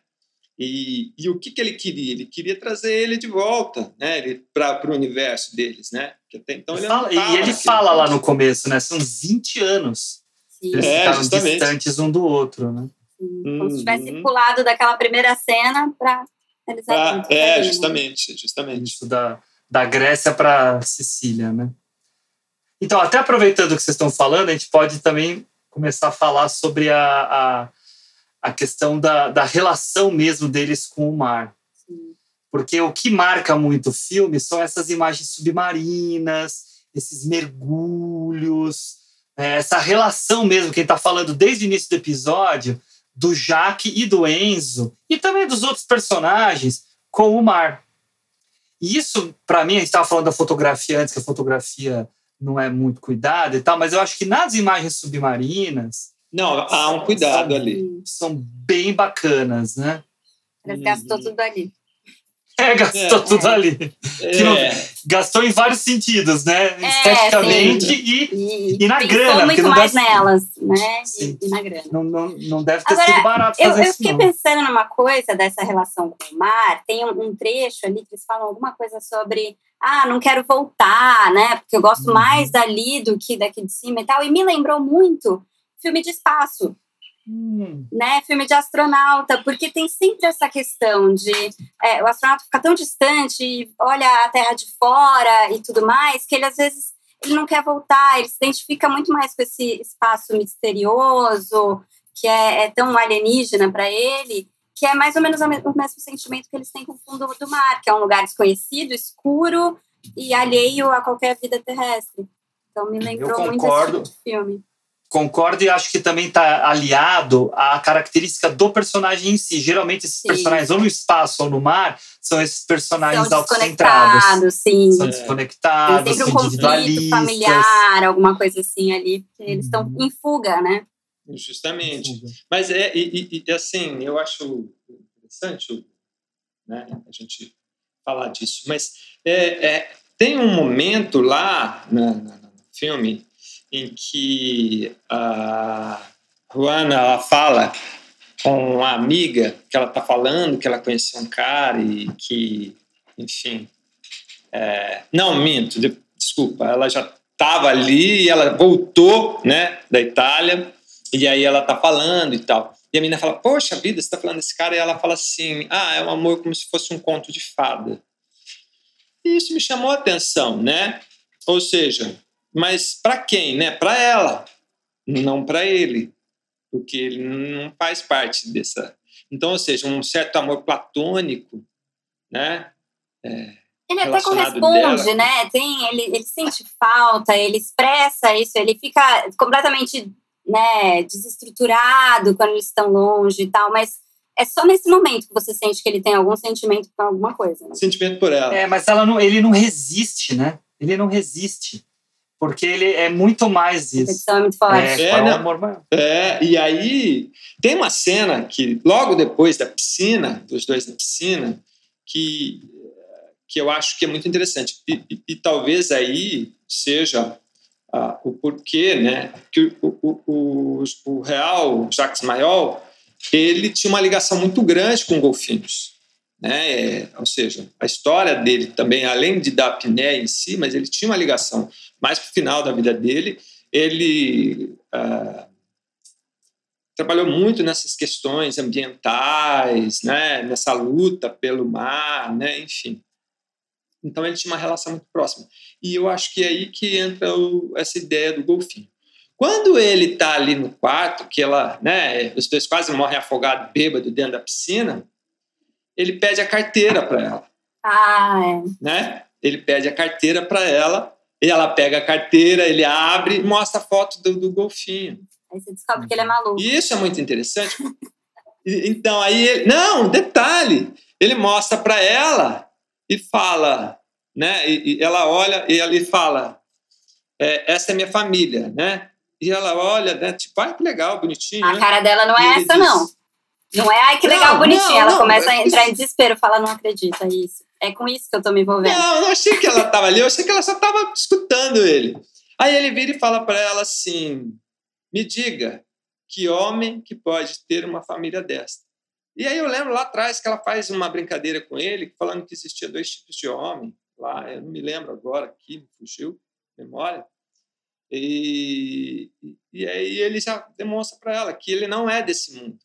E, e o que, que ele queria? Ele queria trazer ele de volta, né? Para o universo deles, né? Então ele Fala- e ele fala lá no começo, né? São 20 anos. Sim. Eles É, ficaram justamente. distantes um do outro, né? Como se tivesse Uhum. pulado daquela primeira cena para eles Ah, é, ali, né? justamente, justamente. Isso da, da Grécia para Sicília, né? Então, até aproveitando o que vocês estão falando, a gente pode também começar a falar sobre a, a, a questão da, da relação mesmo deles com o mar. Porque o que marca muito o filme são essas imagens submarinas, esses mergulhos, né, essa relação mesmo, quem está falando desde o início do episódio, do Jaque e do Enzo, e também dos outros personagens, com o mar. E isso, para mim, a gente estava falando da fotografia antes, que a fotografia não é muito cuidada e tal, mas eu acho que nas imagens submarinas Não, há um cuidado ali. Sim. são bem bacanas, né? Eles gastou tudo ali. É, gastou É. tudo ali. Que não- É, gastou em vários sentidos, né? É, Esteticamente e E, E na grana, muito não mais deve- nelas, né? E, Sim. e na grana. não, não, não deve ter Agora, sido barato Eu, fazer eu isso, fiquei não. pensando numa coisa dessa relação com o mar. Tem um, um trecho ali que eles falam alguma coisa sobre ah, não quero voltar, né? Porque eu gosto Uhum. mais dali do que daqui de cima e tal. E me lembrou muito filme de espaço. Hum, né, filme de astronauta, porque tem sempre essa questão de é, o astronauta fica tão distante, e olha a Terra de fora e tudo mais, que ele às vezes ele não quer voltar, ele se identifica muito mais com esse espaço misterioso, que é, é tão alienígena para ele, que é mais ou menos o me- o mesmo sentimento que eles têm com o fundo do mar, que é um lugar desconhecido, escuro e alheio a qualquer vida terrestre. Então me lembrou muito esse tipo de filme. Concordo e acho que também está aliado à característica do personagem em si. Geralmente, esses Sim. personagens, ou no espaço ou no mar, são esses personagens São autocentrados. desconectados, sim. São É. Tem desconectados, sempre um conflito familiar, alguma coisa assim ali, porque eles estão Uhum. em fuga, né? justamente. Mas é, e, e- e, assim, eu acho interessante né, a gente falar disso. Mas é, é, tem um momento lá na- no filme em que a Juana ela fala com uma amiga que ela está falando que ela conheceu um cara e que, enfim. é, não, minto, de- desculpa, ela já estava ali ela voltou né, da Itália e aí ela tá falando e tal. E a menina fala, poxa vida, você tá falando desse cara? E ela fala assim, ah, é um amor como se fosse um conto de fada. E isso me chamou a atenção, né? Ou seja, mas para quem, né? Para ela, não para ele, porque ele não faz parte dessa. Então, ou seja, um certo amor platônico, né? É, Ele até corresponde, dela. né? Tem, ele, ele sente falta, ele expressa isso, ele fica completamente né, desestruturado quando eles estão longe e tal, mas é só nesse momento que você sente que ele tem algum sentimento por alguma coisa. Né? Sentimento por ela. É, mas ela não, ele não resiste, né? Ele não resiste. Porque ele é muito mais isso. é muito forte. É, É, é não. amor maior. É, e aí tem uma cena que, logo depois da piscina, dos dois na piscina, que, que eu acho que é muito interessante. E, e- e talvez aí seja ah, o porquê, né? Que o, o, o, o real Jacques Mayol, ele tinha uma ligação muito grande com golfinhos. Né? É, ou seja, a história dele também, além de da apneia em si, mas ele tinha uma ligação mais para o final da vida dele, ele ah, trabalhou muito nessas questões ambientais, né, nessa luta pelo mar, né, enfim. Então ele tinha uma relação muito próxima. E eu acho que é aí que entra o- essa ideia do golfinho. Quando ele está ali no quarto, que ela, né, os dois quase morrem afogados, bêbado dentro da piscina, ele pede a carteira para ela Ah, é. né? Ele pede a carteira para ela, e ela pega a carteira, ele abre e mostra a foto do, do golfinho. Aí você descobre que ele é maluco. E isso é muito interessante. Então, aí ele. Não, detalhe! Ele mostra para ela e fala, né? E, e ela olha e ele fala: é, Essa é minha família, né? E ela olha, né? Tipo, ai, que legal, bonitinho. A né? cara dela não é essa, diz- não. Não é, ai, que legal, Não, bonitinha. não, ela não, começa a é entrar em desespero, fala, não acredito, é isso. É com isso que eu tô me envolvendo. Não, eu não achei que ela estava ali, eu achei que ela só estava escutando ele. Aí ele vira e fala para ela assim: me diga, que homem que pode ter uma família desta? E aí eu lembro lá atrás que ela faz uma brincadeira com ele, falando que existia dois tipos de homem lá, eu não me lembro agora aqui, me fugiu memória. E, e aí ele já demonstra para ela que ele não é desse mundo.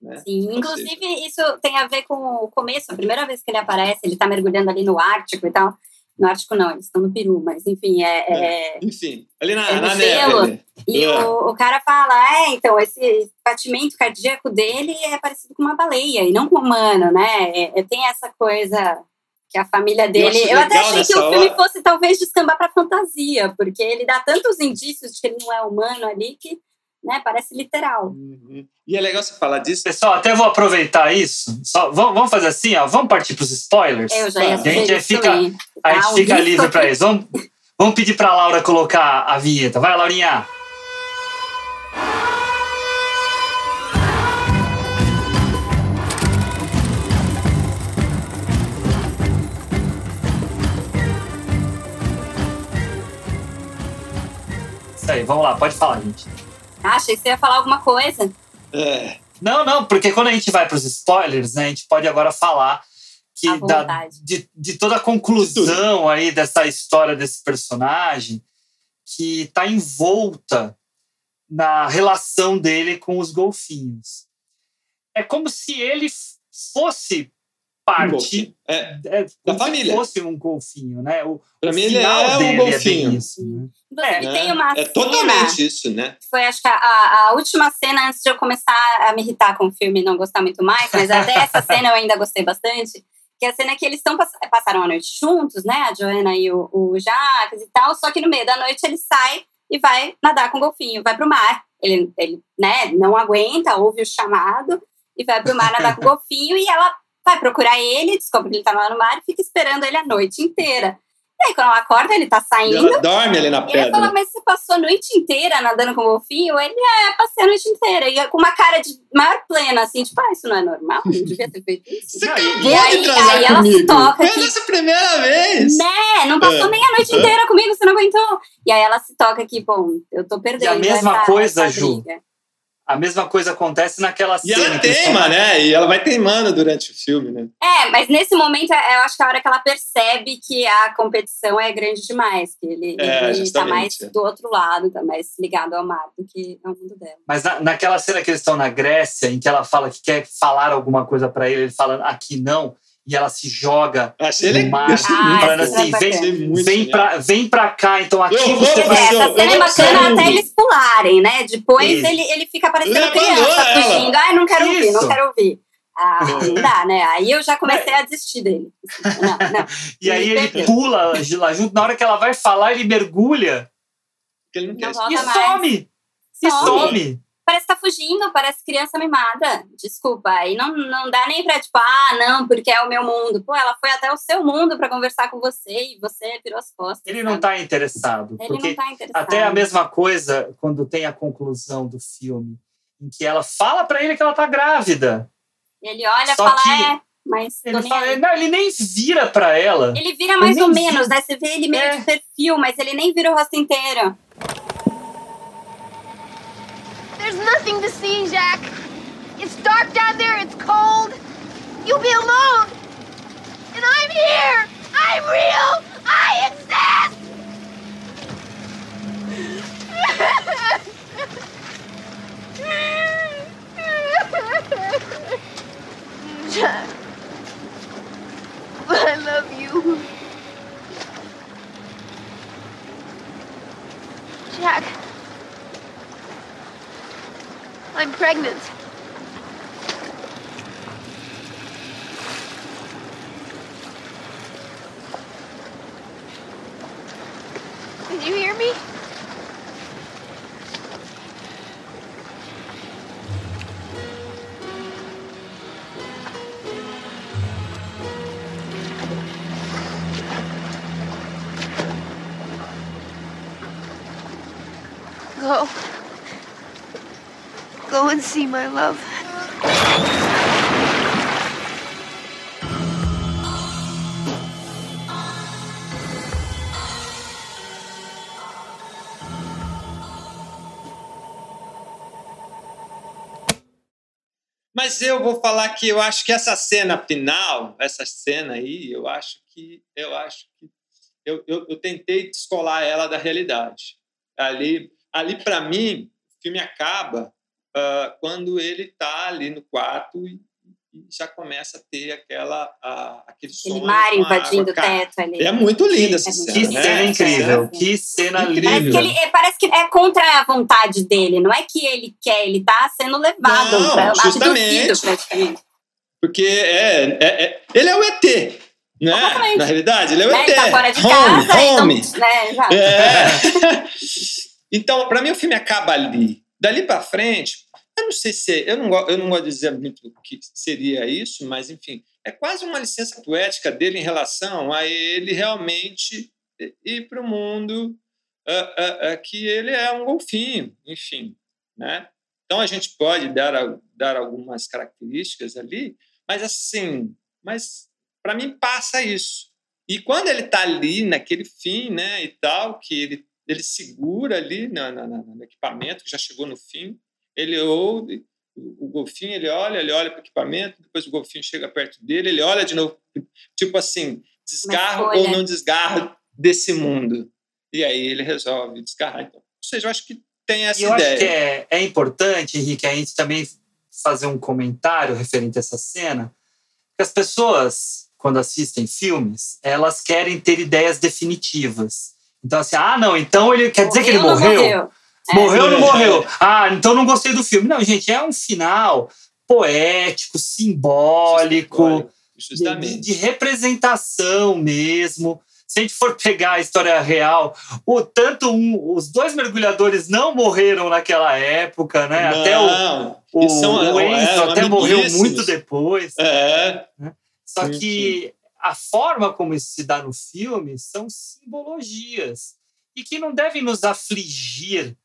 Né? Sim, inclusive isso tem a ver com o começo, a primeira vez que ele aparece, ele tá mergulhando ali no Ártico e tal. No Ártico não, eles estão no Peru, mas enfim, é. é- Enfim, ali na, É na neve. ali. E É. o, o cara fala, é, então, esse batimento cardíaco dele é parecido com uma baleia e não com um humano, né? É- é- tem essa coisa que a família dele. acho Eu, até achei que o filme hora- fosse talvez descambar pra fantasia, porque ele dá tantos indícios de que ele não é humano ali que né, parece literal. Uhum. E é legal você falar disso. Pessoal, até vou aproveitar isso. Só, vamos, vamos fazer assim, ó. Vamos partir para os spoilers. Eu já ia a gente fica, também. a gente Ah, fica livre para isso. Vamos, vamos pedir para a Laura colocar a vinheta. Vai, Laurinha. Isso aí, vamos lá, pode falar, gente. Ah, achei que você ia falar alguma coisa. É, Não, não, porque quando a gente vai para os spoilers, né, a gente pode agora falar que da, de, de toda a conclusão aí dessa história desse personagem que está envolta na relação dele com os golfinhos. É como se ele fosse parte golfinho. É, é, como se família. fosse um golfinho, né? O, Pra o mim, ele é um dele golfinho. É isso, né? Inclusive, né? tem uma é cena totalmente isso, né? foi acho que a, a última cena antes de eu começar a me irritar com o filme e não gostar muito mais, mas até essa cena eu ainda gostei bastante, que é a cena que eles estão passaram a noite juntos, né, a Joana e o, o Jacques e tal, só que no meio da noite ele sai e vai nadar com o golfinho, vai pro mar. Ele, ele né, não aguenta, ouve o chamado e vai pro mar nadar com o golfinho e ela vai procurar ele, descobre que ele tá lá no mar e fica esperando ele a noite inteira. E aí, quando ela acorda, ele tá E saindo. ela dorme ali na E ele pedra. fala, mas você passou a noite inteira nadando com o golfinho? Ele, é, passei a noite inteira. E com uma cara de maior plena, assim, tipo, ah, isso não é normal? Não devia ter feito isso. Você Não, acabou e aí- de aí ela se toca Foi que- a primeira vez. Né? Não passou É. nem a noite inteira comigo, você não aguentou. E aí ela se toca que, bom, eu tô perdendo. mesma essa- coisa, essa Ju. briga. A mesma coisa acontece naquela E cena. ela que eles teima, né? E ela vai teimando durante o filme, né? É, mas nesse momento eu acho que é a hora que ela percebe que a competição é grande demais, que ele, É, ele tá mais é. do outro lado, tá mais ligado ao mar do que ao mundo dela. Mas na, naquela cena que eles estão na Grécia, em que ela fala que quer falar alguma coisa pra ele, ele fala aqui não, e ela se joga Achei no legal. mar, Ah, falando assim, é vem, vem, pra, vem pra cá, então aqui Eu você vai... eu- essa cena é bacana até eles pularem, né? Depois Isso. ele, ele fica parecendo Levanou criança, ela. fugindo. Ai, não quero ouvir, não Isso. quero ouvir. Ah, não dá, né? Aí eu já comecei a desistir dele. Não, não. E aí ele pula de lá junto, na hora que ela vai falar, ele mergulha Porque ele não quer Não isso. e mais. some! E Some. some! Parece que tá fugindo, parece criança mimada. Desculpa. Aí não, não dá nem pra, tipo, ah, não, porque é o meu mundo. Pô, ela foi até o seu mundo pra conversar com você e você virou as costas. Ele não sabe? tá interessado. Ele porque não tá interessado. até a mesma coisa quando tem a conclusão do filme, em que ela fala pra ele que ela tá grávida. Ele olha e fala, que é, mas Ele, fala, não, ele nem vira pra ela. Ele vira mais nem ou menos, né? Você vê ele meio É. de perfil, mas ele nem vira o rosto inteiro. Nothing to see, Jack. It's dark down there. It's cold. You'll be alone. And I'm here. I'm real. I exist. Jack. I love you. Jack. I'm pregnant. See my love. Mas eu vou falar que eu acho que essa cena final, essa cena aí, eu acho que eu acho que eu, eu, eu tentei descolar ela da realidade. Ali, ali para mim, o filme acaba ah, quando ele está ali no quarto e, e já começa a ter aquela a, aquele Aquele sonho mar invadindo água. o teto ali. É muito linda essa É cena, Que né? cena Essa incrível! cena. Que cena Incrível. Parece que, linda! ele, é, parece que é contra a vontade dele, não é que ele quer, ele tá sendo levado, Não, pra, justamente. abduzido praticamente. Porque é, é, é- ele é o ET, né? Na realidade, ele é o Né? ET. Ele tá fora de home, casa, home. então, né, já. É. então, para mim, o filme acaba ali. Dali para frente, eu não sei se. Eu não, eu não gosto de dizer muito o que seria isso, mas, enfim, é quase uma licença poética dele em relação a ele realmente ir para o mundo ah, ah, ah, que ele é um golfinho, enfim. Né? Então, a gente pode dar, dar algumas características ali, mas, assim, mas para mim passa isso. E quando ele está ali naquele fim, né, e tal, que ele, ele segura ali na, na- na- no equipamento, que já chegou no fim, ele ouve o, o golfinho, ele olha, ele olha para o equipamento, depois o golfinho chega perto dele, ele olha de novo, tipo assim, desgarro ou não desgarro desse mundo. E aí ele resolve desgarrar. Então, ou seja, eu acho que tem essa E eu ideia. acho que é, é importante, Henrique, a gente também fazer um comentário referente a essa cena, que as pessoas, quando assistem filmes, elas querem ter ideias definitivas. Então, assim, ah, não, então ele quer dizer que ele ou não morreu? É. Morreu ou não É. morreu? Ah, então não gostei do filme. Não, gente, é um final poético, simbólico, de, Justamente. de representação mesmo. Se a gente for pegar a história real, o tanto um, os dois mergulhadores não morreram naquela época, né? Até o, Não, o, são, o Enzo é, até morreu muito depois. É, Só sim, que a forma como isso se dá no filme são simbologias e que não devem nos afligir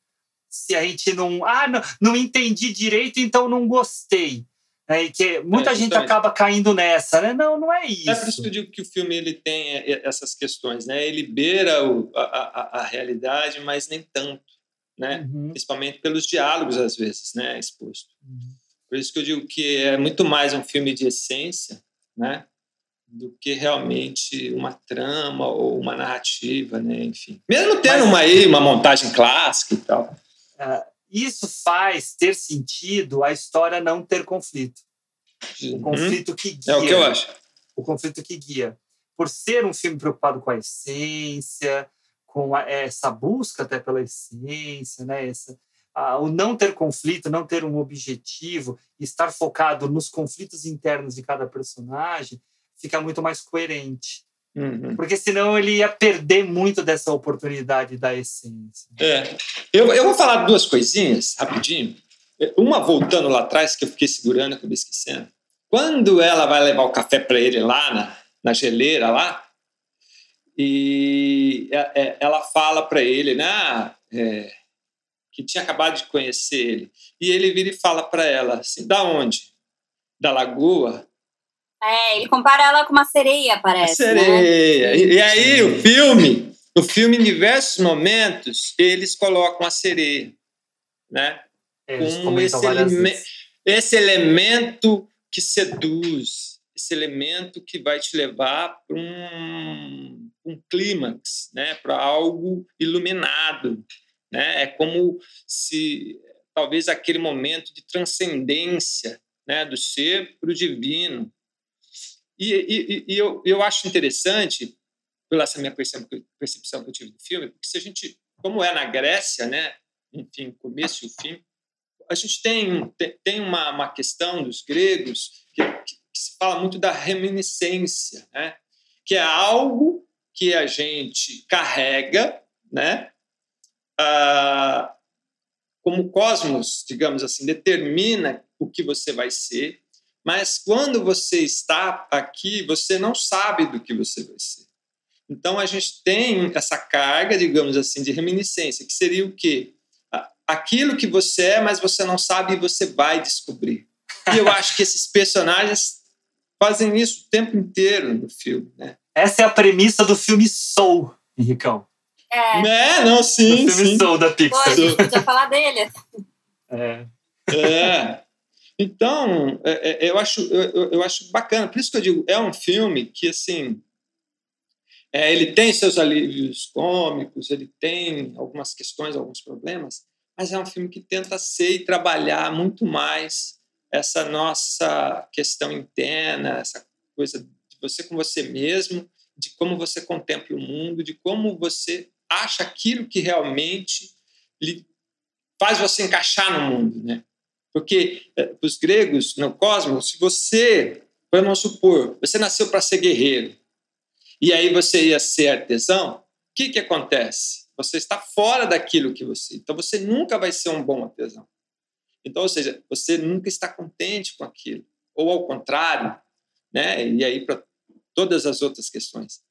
se a gente não. Ah, não, não entendi direito, então não gostei. É, que muita É, gente acaba caindo nessa, né? Não, não é isso. É por isso que eu digo que o filme ele tem é, essas questões, né? Ele beira o- a, a- a realidade, mas nem tanto, né? Uhum. Principalmente pelos diálogos às vezes, né? Exposto. Por isso que eu digo que é muito mais um filme de essência, né? Do que realmente uma trama ou uma narrativa, né? Enfim. Mesmo tendo Mas- uma aí uma montagem clássica e tal. Ah, isso faz ter sentido a história não ter conflito. Um Uhum. conflito que guia. É o que eu acho. o conflito que guia. Por ser um filme preocupado com a essência, com a, essa busca até pela essência, né? Essa, a, o não ter conflito, não ter um objetivo, estar focado nos conflitos internos de cada personagem, fica muito mais coerente. Uhum. Porque senão ele ia perder muito dessa oportunidade da essência. É. Eu, eu vou falar duas coisinhas, rapidinho. Uma voltando lá atrás, que eu fiquei segurando, acabei esquecendo. Quando ela vai levar o café para ele lá na, na geleira lá, e é, é, ela fala para ele, né, é, que tinha acabado de conhecer ele. E ele vira e fala para ela assim: da onde? Da lagoa? É, ele compara ela com uma sereia, parece. A sereia. Né? E, e aí, o filme, o filme, em diversos momentos, eles colocam a sereia, né? Com esse, eleme esse elemento que seduz, esse elemento que vai te levar para um, um clímax, né? para algo iluminado. Né? É como se talvez aquele momento de transcendência né? do ser para o divino. E, e, e eu, eu acho interessante, pela essa minha percepção que eu tive do filme, porque se a gente, como é na Grécia, né? enfim, começo e o fim, a gente tem, tem uma, uma questão dos gregos que, que, que se fala muito da reminiscência, né? que é algo que a gente carrega, né? Ah, como o cosmos, digamos assim, determina o que você vai ser, mas quando você está aqui, você não sabe do que você vai ser. Então a gente tem essa carga, digamos assim, de reminiscência, que seria o quê? Aquilo que você é, mas você não sabe e você vai descobrir. E eu acho que esses personagens fazem isso o tempo inteiro no filme, né? Essa é a premissa do filme Soul, Henricão. É. É, não, sim, do filme sim. Soul da Pixar. Pô, a gente podia falar dele. É. É. Então, é, é, eu, acho, eu, eu acho bacana. Por isso que eu digo, é um filme que, assim, é, ele tem seus alívios cômicos, ele tem algumas questões, alguns problemas, mas é um filme que tenta ser e trabalhar muito mais essa nossa questão interna, essa coisa de você com você mesmo, de como você contempla o mundo, de como você acha aquilo que realmente lhe faz você encaixar no mundo, né? Porque eh, os gregos, no cosmos, se você, vamos supor, você nasceu para ser guerreiro e aí você ia ser artesão, o que, que acontece? Você está fora daquilo que você. Então você nunca vai ser um bom artesão. Então, ou seja, você nunca está contente com aquilo. Ou ao contrário, né? E aí para todas as outras questões.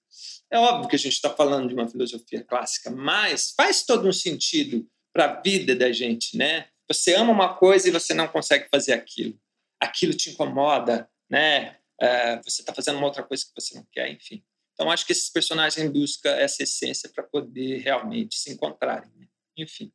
É óbvio que a gente está falando de uma filosofia clássica, mas faz todo um sentido para a vida da gente, né? Você ama uma coisa e você não consegue fazer aquilo. Aquilo te incomoda, né? É, você está fazendo uma outra coisa que você não quer, enfim. Então, acho que esses personagens buscam essa essência para poder realmente se encontrarem. Né? Enfim.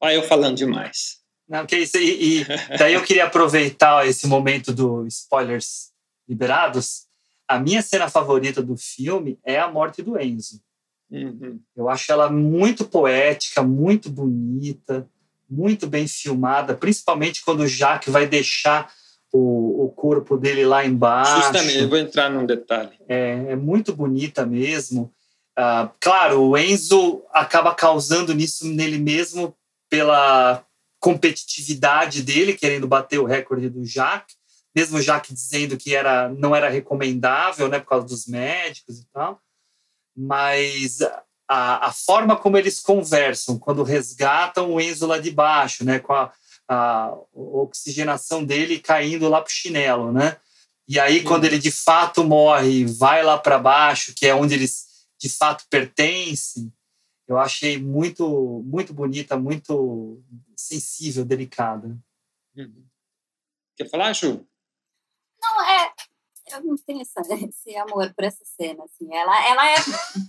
Olha eu falando demais. Não, que isso. E, e daí eu queria aproveitar esse momento do spoilers liberados. A minha cena favorita do filme é a morte do Enzo. Uhum. Eu acho ela muito poética, muito bonita, muito bem filmada, principalmente quando o Jaque vai deixar o, o corpo dele lá embaixo. Justamente, eu vou entrar num detalhe. É, é muito bonita mesmo. Ah, claro, o Enzo acaba causando nisso nele mesmo pela competitividade dele, querendo bater o recorde do Jacques, mesmo o Jacques dizendo que era, não era recomendável, né, por causa dos médicos e tal. Mas a, a forma como eles conversam, quando resgatam o Enzo lá de baixo, né, com a, a oxigenação dele caindo lá para o chinelo, né? E aí, quando ele de fato morre, vai lá para baixo, que é onde eles de fato pertencem, eu achei muito, muito bonita, muito sensível, delicada. Uhum. Quer falar, Ju? Não, é. Eu não tenho essa, esse amor por essa cena. Assim. Ela, ela é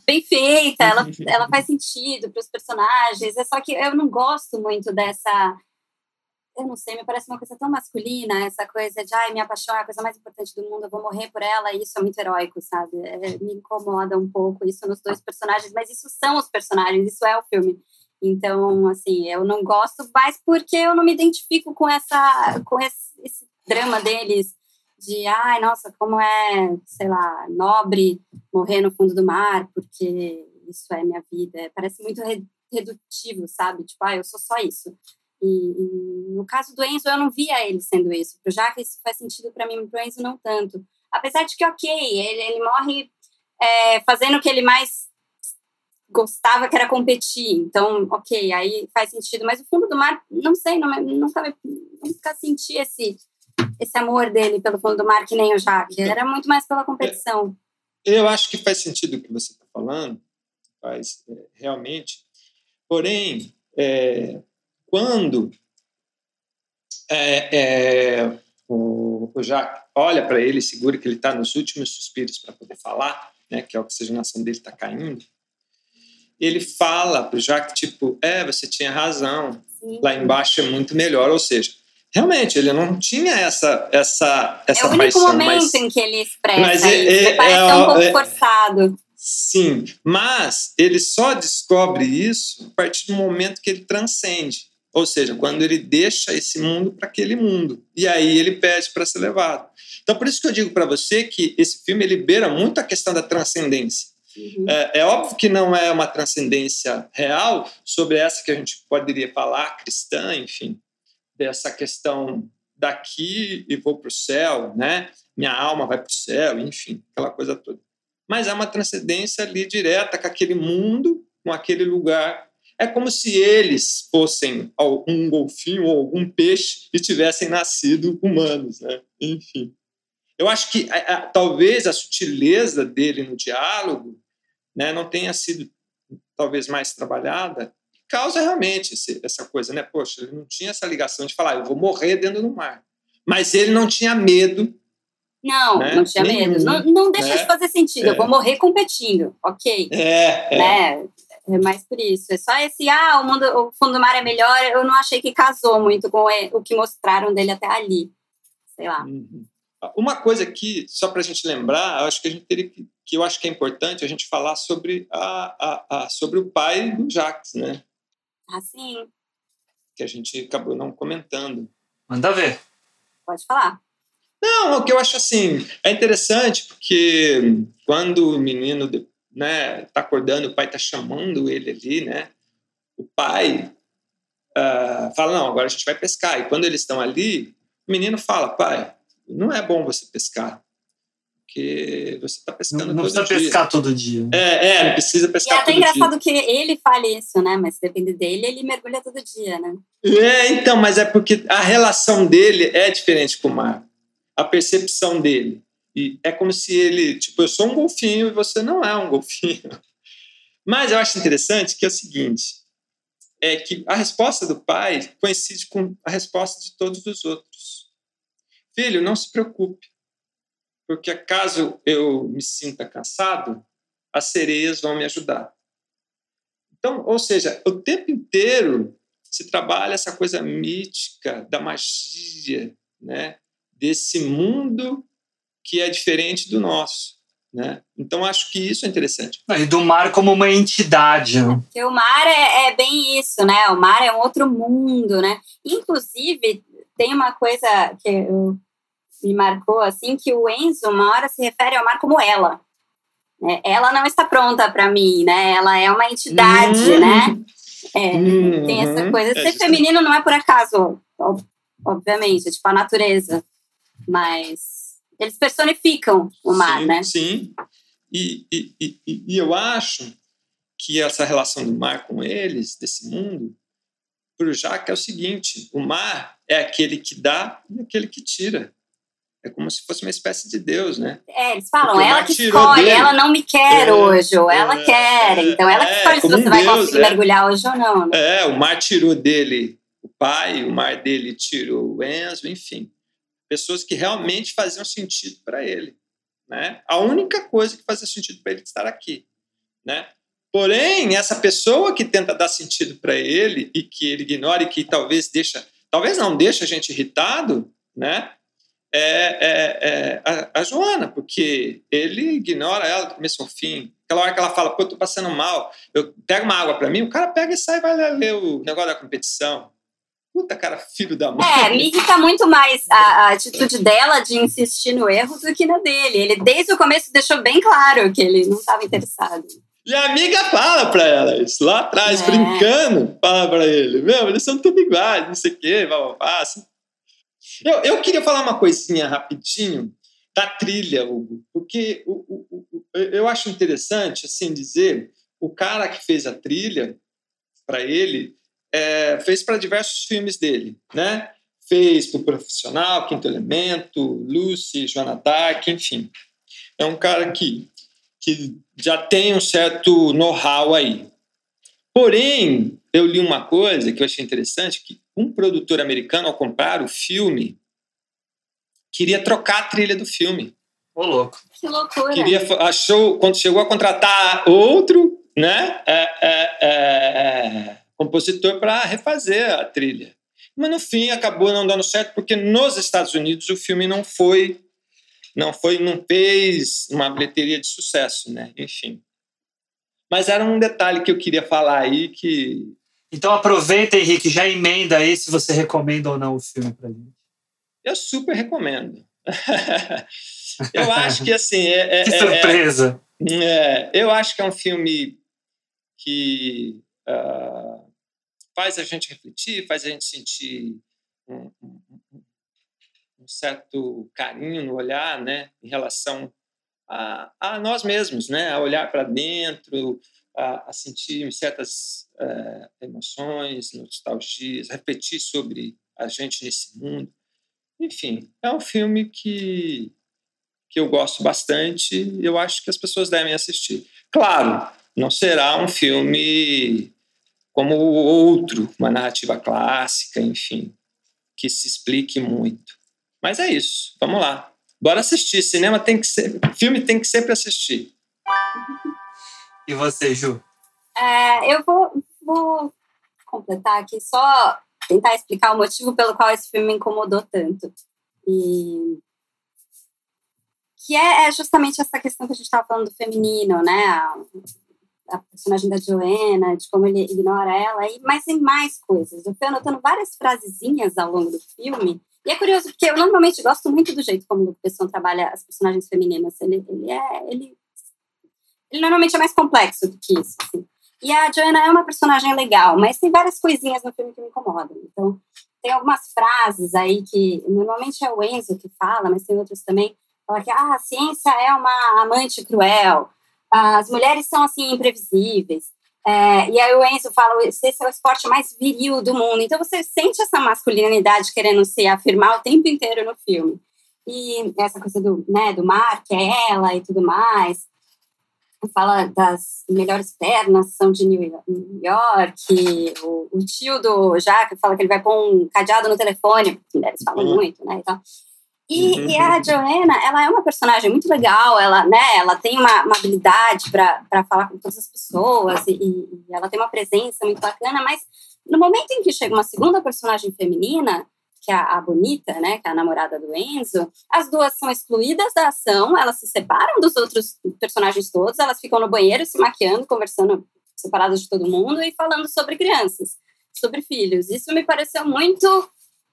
bem feita, ela, ela faz sentido para os personagens. É só que eu não gosto muito dessa eu não sei, me parece uma coisa tão masculina, essa coisa de, ai, me apaixonar, é a coisa mais importante do mundo, eu vou morrer por ela, e isso é muito heróico, sabe? É, me incomoda um pouco isso nos dois personagens, mas isso são os personagens, isso é o filme. Então, assim, eu não gosto mais porque eu não me identifico com essa, com esse, esse drama deles de, ai, nossa, como é, sei lá, nobre morrer no fundo do mar, porque isso é minha vida. Parece muito redutivo, sabe? Tipo, ah, eu sou só isso. E, e, no caso do Enzo, eu não via ele sendo isso. Pro Jaque, isso faz sentido para mim, pro Enzo, não tanto. Apesar de que, ok, ele, ele morre é, fazendo o que ele mais gostava, que era competir. Então, ok, aí faz sentido. Mas o fundo do mar, não sei, não, nunca, nunca senti esse, esse amor dele pelo fundo do mar, que nem o Jaque. Era muito mais pela competição. Eu acho que faz sentido o que você está falando, faz é, realmente. Porém, é, quando é, é, o, o Jacques olha para ele, segura que ele está nos últimos suspiros para poder falar, né, que a oxigenação dele está caindo, ele fala para o Jacques, tipo, é, você tinha razão, Sim. lá embaixo é muito melhor, ou seja, realmente ele não tinha essa essa essa é o único paixão, momento mas, em que ele expressa mas é, é, parece é, um pouco é, forçado. sim mas ele só descobre isso a partir do momento que ele transcende. Ou seja quando ele deixa esse mundo para aquele mundo. E aí ele pede para ser levado. Então por isso que eu digo para você que esse filme libera muito a questão da transcendência. Uhum. É, é, óbvio que não é uma transcendência real sobre essa que a gente poderia falar, cristã, enfim, dessa questão daqui e vou para o céu, né? Minha alma vai para o céu, enfim, aquela coisa toda. Mas é uma transcendência ali direta com aquele mundo, com aquele lugar. É como se eles fossem um golfinho ou algum peixe e tivessem nascido humanos, né? Enfim. Eu acho que a, a, talvez a sutileza dele no diálogo né, não tenha sido talvez mais trabalhada causa realmente esse, essa coisa, né? Poxa, ele não tinha essa ligação de falar, eu vou morrer dentro do mar. Mas ele não tinha medo. Não, né? não tinha Nenhum, medo. Não, não deixa de né? fazer sentido. É. Eu vou morrer competindo, ok. É, é. Né? É mais por isso. É só esse, ah, o, mundo, o fundo do mar é melhor. Eu não achei que casou muito com o que mostraram dele até ali. Sei lá. Uhum. Uma coisa aqui, só para a gente lembrar, eu acho que a gente teria que, que eu acho que é importante a gente falar sobre, a, a, a sobre o pai do Jacques, né? Ah, sim. Que a gente acabou não comentando. Manda ver. Pode falar. Não, o que eu acho assim, é interessante porque quando o menino né, tá acordando, o pai tá chamando ele ali, né? O pai uh, fala, não, agora a gente vai pescar. E quando eles estão ali, o menino fala, pai, não é bom você pescar porque você está pescando não, não todo precisa dia. pescar todo dia. É, é, não precisa pescar e é até todo engraçado dia. que ele fale isso, né? Mas depende dele, ele mergulha todo dia, né? É, então, mas é porque a relação dele é diferente com o mar. A percepção dele. E é como se ele, tipo, eu sou um golfinho e você não é um golfinho. Mas eu acho interessante que é o seguinte, é que a resposta do pai coincide com a resposta de todos os outros. Filho, não se preocupe porque caso eu me sinta cansado, as sereias vão me ajudar. Então, ou seja, o tempo inteiro se trabalha essa coisa mítica da magia, né? Desse mundo que é diferente do nosso, né? Então acho que isso é interessante. E do mar como uma entidade. Né? Porque o mar é, é bem isso, né? O mar é um outro mundo, né? Inclusive tem uma coisa que eu me marcou assim que o Enzo uma hora se refere ao mar como ela. É, ela não está pronta para mim, né? Ela é uma entidade, uhum. né? É, uhum. Tem essa coisa. É, Ser feminino não é por acaso, obviamente, é tipo a natureza. Mas eles personificam o mar, sim, né? Sim. E, e, e, e eu acho que essa relação do mar com eles, desse mundo, para o Jacques é o seguinte: o mar é aquele que dá e aquele que tira é como se fosse uma espécie de Deus, né? É, eles falam, Porque ela que escolhe, dele. ela não me quer é, hoje, ou ela é, quer. É, então ela que escolhe se você um vai Deus, conseguir é. mergulhar hoje ou não. Né? É, o mar tirou dele o pai, o mar dele tirou o Enzo, enfim. Pessoas que realmente faziam sentido para ele. Né? A única coisa que fazia sentido para ele estar aqui. Né? Porém, essa pessoa que tenta dar sentido para ele e que ele ignora e que talvez deixa, talvez não deixa a gente irritado, né? É, é, é a, a, Joana, porque ele ignora ela do começo ao fim. Aquela hora que ela fala, pô, eu tô passando mal, eu pego uma água para mim, o cara pega e sai e vai ler o negócio da competição. Puta cara, filho da mãe. É, me irrita muito mais a, a, atitude dela de insistir no erro do que na dele. Ele, desde o começo, deixou bem claro que ele não estava interessado. E a amiga fala pra ela isso, lá atrás, é. brincando, fala pra ele, meu, eles são tudo iguais, não sei o quê, vá. Assim. Eu, eu queria falar uma coisinha rapidinho da trilha, Hugo, porque o, o, o, eu acho interessante, assim, dizer, o cara que fez a trilha para ele, é, fez para diversos filmes dele, né? Fez para o Profissional, Quinto Elemento, Lucy, Joana Dark, enfim. É um cara que, que já tem um certo know-how aí. Porém, eu li uma coisa que eu achei interessante, que um produtor americano, ao comprar o filme, queria trocar a trilha do filme. Ô, louco. Que loucura. Queria, achou, quando chegou a contratar outro, né? É, é, é, compositor para refazer a trilha. Mas no fim acabou não dando certo porque nos Estados Unidos o filme não foi não foi não fez uma bilheteria de sucesso, né? Enfim. Mas era um detalhe que eu queria falar aí que então aproveita, Henrique, já emenda aí se você recomenda ou não o filme para gente. Eu super recomendo. eu acho que assim é, é que surpresa. É, é, eu acho que é um filme que uh, faz a gente refletir, faz a gente sentir um, um, um certo carinho no olhar, né, em relação a, a nós mesmos, né, a olhar para dentro, a, a, sentir certas uh, emoções, nostalgias, refletir sobre a gente nesse mundo. Enfim, é um filme que, que eu gosto bastante e eu acho que as pessoas devem assistir. Claro, não será um filme como o outro, uma narrativa clássica, enfim, que se explique muito. Mas é isso, vamos lá. Bora assistir. Cinema tem que ser. Filme tem que sempre assistir. E você, Ju? É, eu vou, vou completar aqui só tentar explicar o motivo pelo qual esse filme me incomodou tanto. E que é, é justamente essa questão que a gente estava falando do feminino, né? a personagem da Joanna, de como ele ignora ela, e, mas tem mais coisas. Eu fui anotando várias frasezinhas ao longo do filme, e é curioso porque eu normalmente gosto muito do jeito como o Besson trabalha as personagens femininas. Ele, ele é. Ele, ele normalmente é mais complexo do que isso. Assim. E a Joanna é uma personagem legal, mas tem várias coisinhas no filme que me incomodam. Então, tem algumas frases aí que normalmente é o Enzo que fala, mas tem outros também. Fala que ah, a ciência é uma amante cruel as mulheres são assim imprevisíveis. É, e aí o Enzo fala, esse é o esporte mais viril do mundo. Então você sente essa masculinidade querendo se afirmar o tempo inteiro no filme. E essa coisa do, né, do mar, que é ela e tudo mais. Fala das melhores pernas, são de New York. O, o tio do Jaque fala que ele vai pôr um cadeado no telefone, porque mulheres falam uhum. muito, né? Então, e, uhum. e, a Joanna, ela é uma personagem muito legal, ela, né, ela tem uma, uma habilidade para falar com todas as pessoas e, e, ela tem uma presença muito bacana, mas no momento em que chega uma segunda personagem feminina, que é a, Bonita, né, que é a namorada do Enzo, as duas são excluídas da ação, elas se separam dos outros personagens todos, elas ficam no banheiro se maquiando, conversando separadas de todo mundo e falando sobre crianças, sobre filhos. Isso me pareceu muito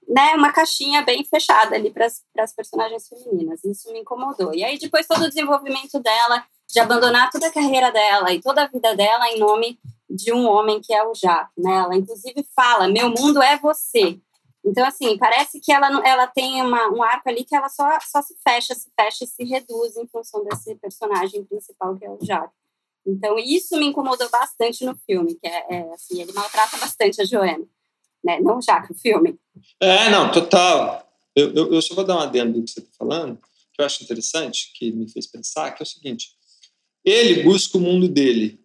né, uma caixinha bem fechada ali para as personagens femininas. Isso me incomodou. E aí depois todo o desenvolvimento dela, de abandonar toda a carreira dela e toda a vida dela em nome de um homem que é o Jacques, né? Ela inclusive fala: "Meu mundo é você". Então assim, parece que ela ela tem uma, um arco ali que ela só só se fecha, se fecha e se reduz em função desse personagem principal que é o Jacques. Então isso me incomodou bastante no filme, que é, é assim, ele maltrata bastante a Joanna né? Não já que o filme. É, não, total. Eu, eu, eu só vou dar uma adendo do que você está falando, que eu acho interessante, que me fez pensar, que é o seguinte: ele busca o mundo dele,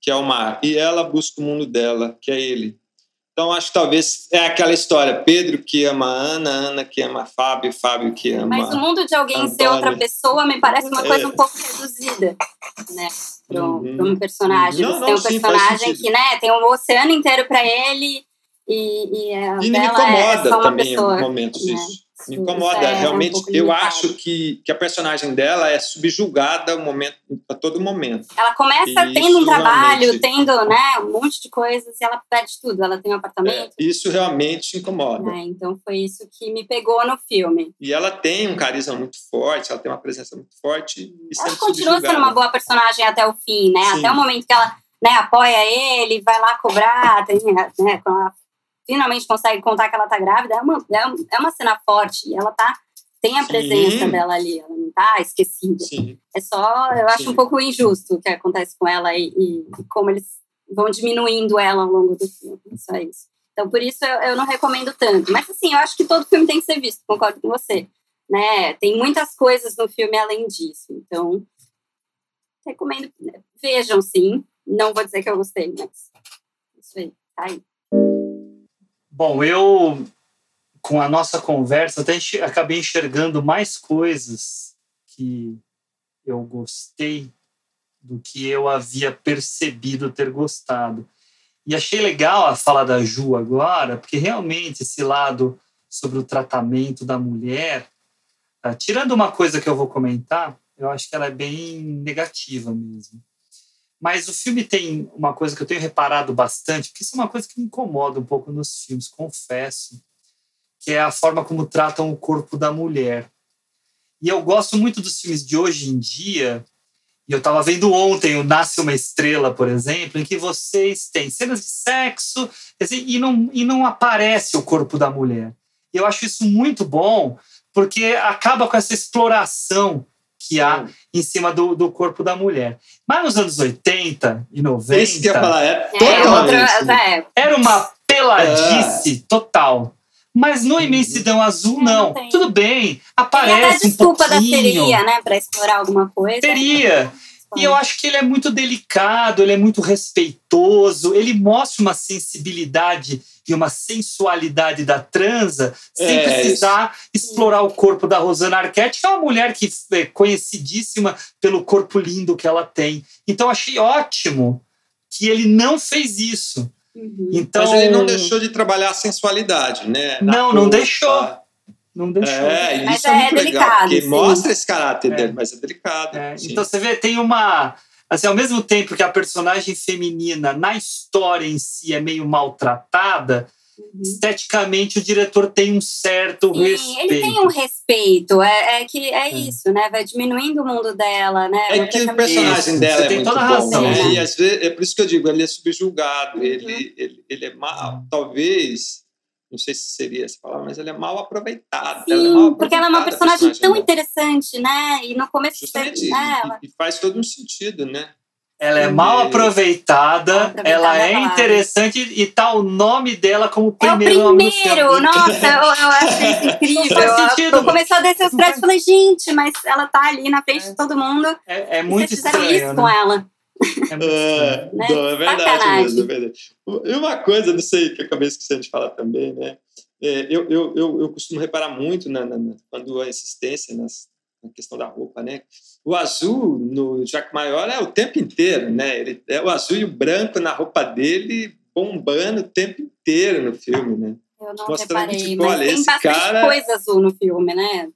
que é o mar, e ela busca o mundo dela, que é ele. Então, acho que talvez é aquela história: Pedro que ama Ana, Ana que ama Fábio, Fábio que ama. Mas o mundo de alguém Antônio. ser outra pessoa me parece uma coisa é. um pouco reduzida, né? Para um, uhum. um personagem. Não, não, tem um sim, personagem que né, tem um oceano inteiro para ele e, e, e me incomoda é também pessoa, em momentos né? isso. Me incomoda. é um Realmente, pouco eu limitado. acho que, que a personagem dela é subjugada ao momento, a todo momento. Ela começa Isso tendo um trabalho, realmente- tendo né, um monte de coisas e ela perde tudo. Ela tem um apartamento. É, isso realmente incomoda. né? Então foi isso que me pegou no filme. E ela tem um carisma muito forte, ela tem uma presença muito forte. E Ela continua sendo subjugada. uma boa personagem até o fim, né? Sim. Até o momento que ela né, apoia ele, vai lá cobrar, tem, né, quando ela finalmente consegue contar que ela tá grávida, é uma, é é uma cena forte. E ela tá, tem a Sim. presença dela ali, ela não tá esquecida. Sim. É só, eu acho Sim. um pouco injusto o que acontece com ela e, e como eles vão diminuindo ela ao longo do filme. Só isso. Então, por isso, eu, eu não recomendo tanto. Mas, assim, eu acho que todo filme tem que ser visto, concordo com você. Né? Tem muitas coisas no filme além disso. Então, recomendo. Vejam, sim. Não vou dizer que eu gostei, mas isso aí, tá aí. Bom, eu, com a nossa conversa, até acabei enxergando mais coisas que eu gostei do que eu havia percebido ter gostado. E achei legal a fala da Ju agora, porque realmente esse lado sobre o tratamento da mulher, ah, tirando uma coisa que eu vou comentar, eu acho que ela é bem negativa mesmo. Mas o filme tem uma coisa que eu tenho reparado bastante, porque isso é uma coisa que me incomoda um pouco nos filmes, confesso, que é a forma como tratam o corpo da mulher. E eu gosto muito dos filmes de hoje em dia, e eu estava vendo ontem o Nasce uma Estrela, por exemplo, em que vocês têm cenas de sexo e, não, e não aparece o corpo da mulher. E eu acho isso muito bom, porque acaba com essa exploração que há em cima do, do corpo da mulher. Mas nos anos 80 e 90. Isso que eu ia falar, é É, totalmente. outra, é, Era uma peladice total. Mas no Imensidão Azul, É, não não. Tudo bem, Tem até a aparece um desculpa da pouquinho. seria, né? Pra explorar alguma coisa. Teria. E eu acho que ele é muito delicado, ele é muito respeitoso, ele mostra uma sensibilidade e uma sensualidade da transa sem É, precisar explorar o corpo da Rosana Arquette, que é uma mulher que é conhecidíssima pelo corpo lindo que ela tem. Então eu achei ótimo que ele não fez isso. Uhum. Então, Mas ele não deixou de trabalhar a sensualidade, né? Na Não, não deixou. Não deixou. É, Mas isso é, é muito legal, delicado, porque sim. mostra esse caráter É. dele, mas é delicado. É, então você vê, tem uma. Assim, ao mesmo tempo que a personagem feminina na história em si é meio maltratada, Uhum. esteticamente o diretor tem um certo Sim, respeito. ele tem um respeito. É, é que é, É. isso, né? Vai diminuindo o mundo dela, né? É que o personagem Isso, dela você é tem muito toda a bom, razão, né? né? E às vezes, é por isso que eu digo, ele é subjugado, Uhum. ele, ele, ele é mal, talvez, não sei se seria essa palavra, mas ele é mal aproveitado. Sim, ela é mal porque ela é uma aproveitada, personagem tão interessante, né? E no começo Justamente, você, né, ela- e, e faz todo um sentido, né? Ela é Sim. mal aproveitada, Mal aproveitada ela é é palavra. interessante e tá o nome dela como É o primeiro nome do primeiro! filme. Nossa, eu, eu achei isso incrível. Faz sentido. Eu comecei a descer os créditos e falei, gente, mas ela tá ali na frente de todo mundo. É, é muito estranho. isso né? com ela. É Né? não, é verdade mesmo, é verdade. E uma coisa, não sei, que eu acabei esquecendo de falar também, né? É, eu, eu, eu, eu costumo reparar muito na, na- na- quando há insistência nas, na questão da roupa, né? O azul no Jack Maior é o tempo inteiro, né? Ele, é o azul e o branco na roupa dele bombando o tempo inteiro no filme, né? Eu não Mostrando que, reparei, tipo, mas olha, tem bastante cara- coisa azul no filme, né?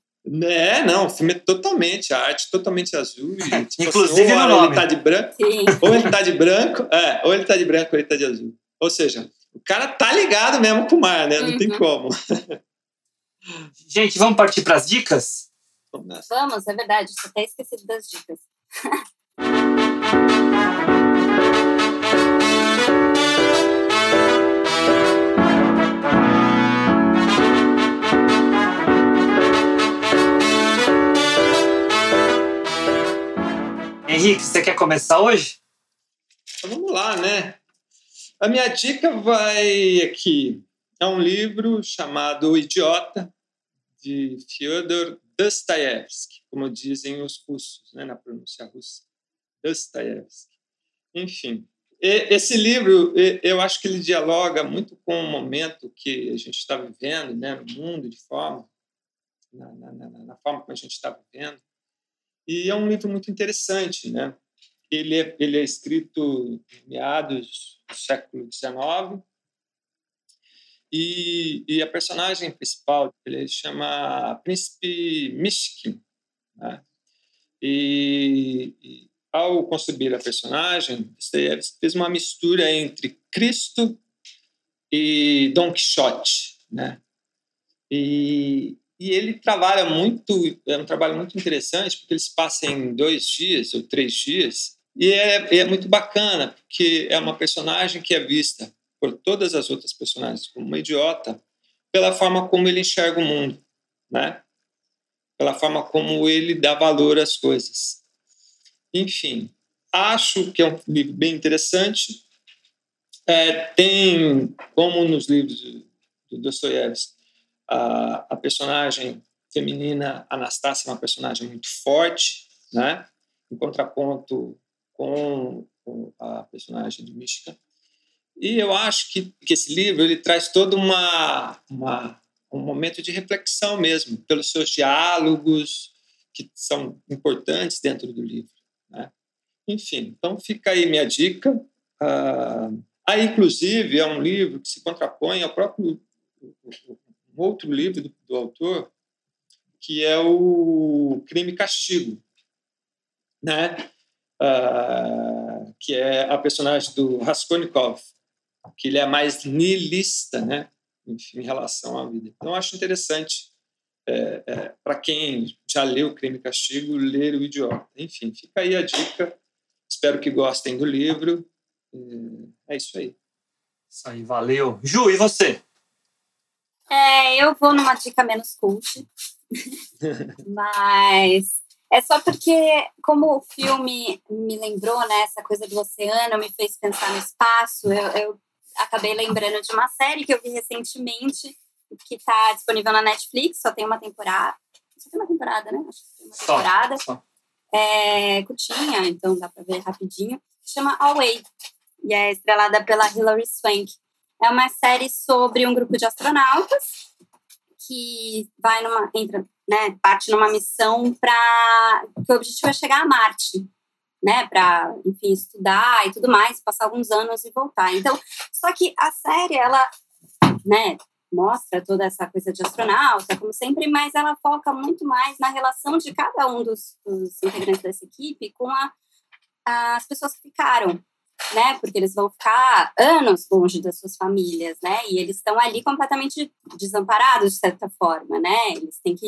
É, não, o filme é totalmente, a arte totalmente azul. E, tipo, Inclusive assim, ou no hora nome. ele tá de branco, Sim. ou ele tá de branco, é, ou ele tá de branco ou ele tá de azul. Ou seja, o cara tá ligado mesmo com o mar, né? Não tem Uhum. como. Gente, vamos partir para as dicas? Vamos é verdade. Só até esquecido das dicas. Henrique, você quer começar hoje? Vamos lá, né? A minha dica vai aqui. É um livro chamado O Idiota, de Fyodor Dostoiévski, como dizem os russos, né, na pronúncia russa. Dostoiévski. Enfim, esse livro, eu acho que ele dialoga muito com o momento que a gente está vivendo, né, no mundo, de forma, na, na, na forma como a gente está vivendo. E é um livro muito interessante, né? ele é, ele é escrito em meados do século XIX e, e, a personagem principal ele chama Príncipe Mishkin. Né? E, e, ao construir a personagem, Dostoiévski fez uma mistura entre Cristo e Dom Quixote, né? E, e ele trabalha muito, é um trabalho muito interessante, porque eles passam em dois dias ou três dias, e é, é muito bacana, porque é uma personagem que é vista por todas as outras personagens como uma idiota, pela forma como ele enxerga o mundo, né? Pela forma como ele dá valor às coisas. Enfim, acho que é um livro bem interessante. É, tem, como nos livros do Dostoiévski, a, a personagem feminina Anastácia é uma personagem muito forte, né? em contraponto com, com a personagem de Mishka. E eu acho que, que esse livro ele traz todo uma, uma, um momento de reflexão mesmo, pelos seus diálogos, que são importantes dentro do livro. Né? Enfim, então fica aí minha dica. Uh, aí, inclusive, é um livro que se contrapõe ao próprio outro livro do, do autor, que é o Crime e Castigo, né? Uh, que é a personagem do Raskolnikov, que ele é mais nihilista, né? Enfim, em relação à vida. Então, acho interessante é, é, para quem já leu Crime e Castigo, ler O Idiota. Enfim, fica aí a dica. Espero que gostem do livro. É isso aí. Isso aí, valeu. Ju, e você? É, eu vou numa dica menos cult. Mas é só porque, como o filme me lembrou, né, essa coisa do oceano, me fez pensar no espaço, eu, eu acabei lembrando de uma série que eu vi recentemente, que está disponível na Netflix, só tem uma temporada. Só tem uma temporada, né? Acho que tem uma temporada. Só, só. É curtinha, então dá para ver rapidinho. Chama Away. E é estrelada pela Hilary Swank. É uma série sobre um grupo de astronautas que vai numa entra, né, parte numa missão para que o objetivo é chegar a Marte, né, para enfim estudar e tudo mais, passar alguns anos e voltar. Então, só que a série ela, né, mostra toda essa coisa de astronauta, como sempre, mas ela foca muito mais na relação de cada um dos, dos integrantes dessa equipe com a, as pessoas que ficaram né? Porque eles vão ficar anos longe das suas famílias, né? E eles estão ali completamente desamparados, de certa forma, né? Eles têm que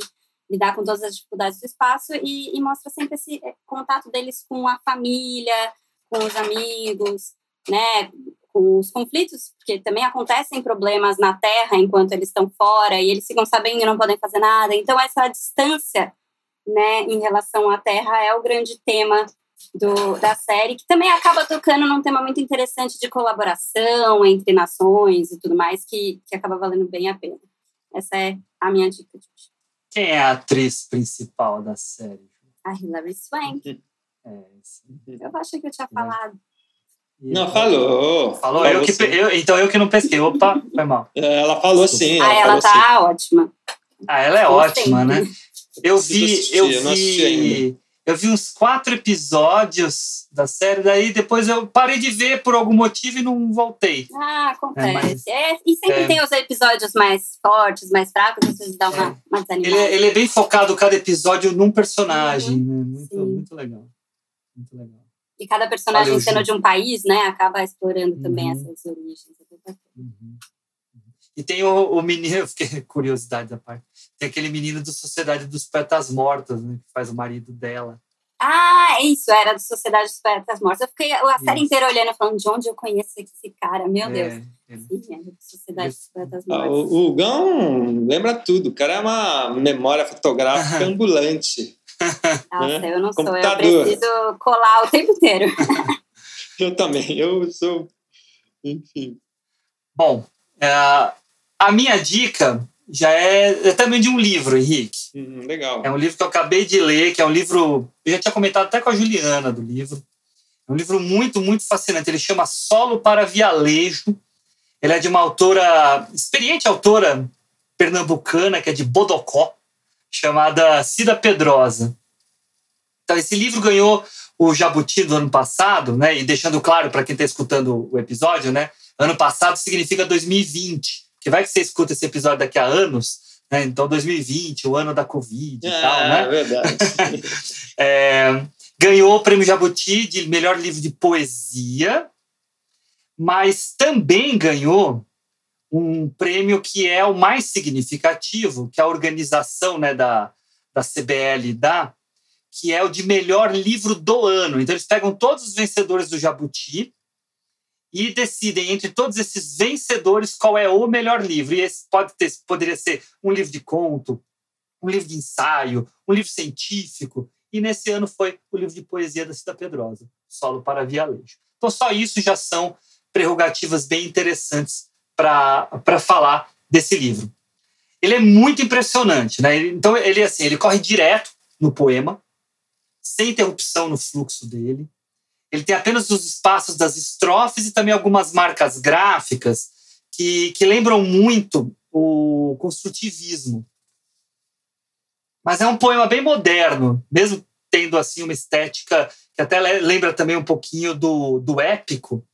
lidar com todas as dificuldades do espaço e, e mostra sempre esse eh, contato deles com a família, com os amigos, né? Com os conflitos, porque também acontecem problemas na Terra enquanto eles estão fora e eles ficam sabendo e não podem fazer nada. Então, essa distância, né, em relação à Terra é o grande tema do, da série, que também acaba tocando num tema muito interessante de colaboração entre nações e tudo mais, que, que acaba valendo bem a pena. Essa é a minha dica de hoje. Quem é a atriz principal da série? A Hilary Swank. É, eu achei que eu tinha falado. Não, falou. Falou, falou eu que, eu, então eu que não pesquei. Opa, foi mal. Ela falou sim. Ah, ela, tá sim. ótima. Ah, ela é ótima, né? Eu vi, eu vi eu vi uns quatro episódios da série, daí depois eu parei de ver por algum motivo e não voltei. Ah, acontece. É, mas, é, e sempre é, tem os episódios mais fortes, mais fracos, às vezes dá uma, é. uma desanimada. Ele, é, ele, é bem focado, cada episódio, num personagem. Uhum. Né? Muito, muito legal. Muito legal. E cada personagem Valeu, sendo de um país, né, acaba explorando uhum. também essas origens. Uhum. E tem o, o menino, fiquei curiosidade da parte. Tem aquele menino do Sociedade dos Poetas Mortos, né, que faz o marido dela. Ah, é isso, era do Sociedade dos Poetas Mortos. Eu fiquei a série isso. inteira olhando, falando de onde eu conheço esse cara, meu é, Deus. É. Sim, é do Sociedade dos Poetas ah, Mortos. Ah, o, o Gão lembra tudo, o cara é uma memória fotográfica ambulante. Nossa, né? eu não Computador. sou, eu preciso colar o tempo inteiro. eu também, eu sou. Enfim. Bom, uh, a minha dica já é, é, também de um livro, Henrique. Uhum, legal. É um livro que eu acabei de ler, que é um livro. Eu já tinha comentado até com a Juliana do livro. É um livro muito, muito fascinante. Ele chama Solo para Vialejo. Ele é de uma autora, experiente autora pernambucana, que é de Bodocó, chamada Cida Pedrosa. Então, esse livro ganhou o Jabuti do ano passado, né? E deixando claro para quem está escutando o episódio, né? Ano passado significa 2020 porque vai que você escuta esse episódio daqui a anos, né? Então 2020, o ano da Covid e é, tal, né? É verdade. é, ganhou o prêmio Jabuti de melhor livro de poesia, mas também ganhou um prêmio que é o mais significativo, que a organização né, da, da CBL dá, que é o de melhor livro do ano. Então, eles pegam todos os vencedores do Jabuti e decidem entre todos esses vencedores qual é o melhor livro. E esse pode ter, poderia ser um livro de conto, um livro de ensaio, um livro científico. E nesse ano foi o livro de poesia da Cida Pedrosa, Solo para Vialejo. Então, só isso já são prerrogativas bem interessantes para falar desse livro. Ele é muito impressionante, né? Então ele assim, ele corre direto no poema, sem interrupção no fluxo dele. Ele tem apenas os espaços das estrofes e também algumas marcas gráficas que, que lembram muito o construtivismo. Mas é um poema bem moderno, mesmo tendo assim uma estética que até lembra também um pouquinho do, do épico,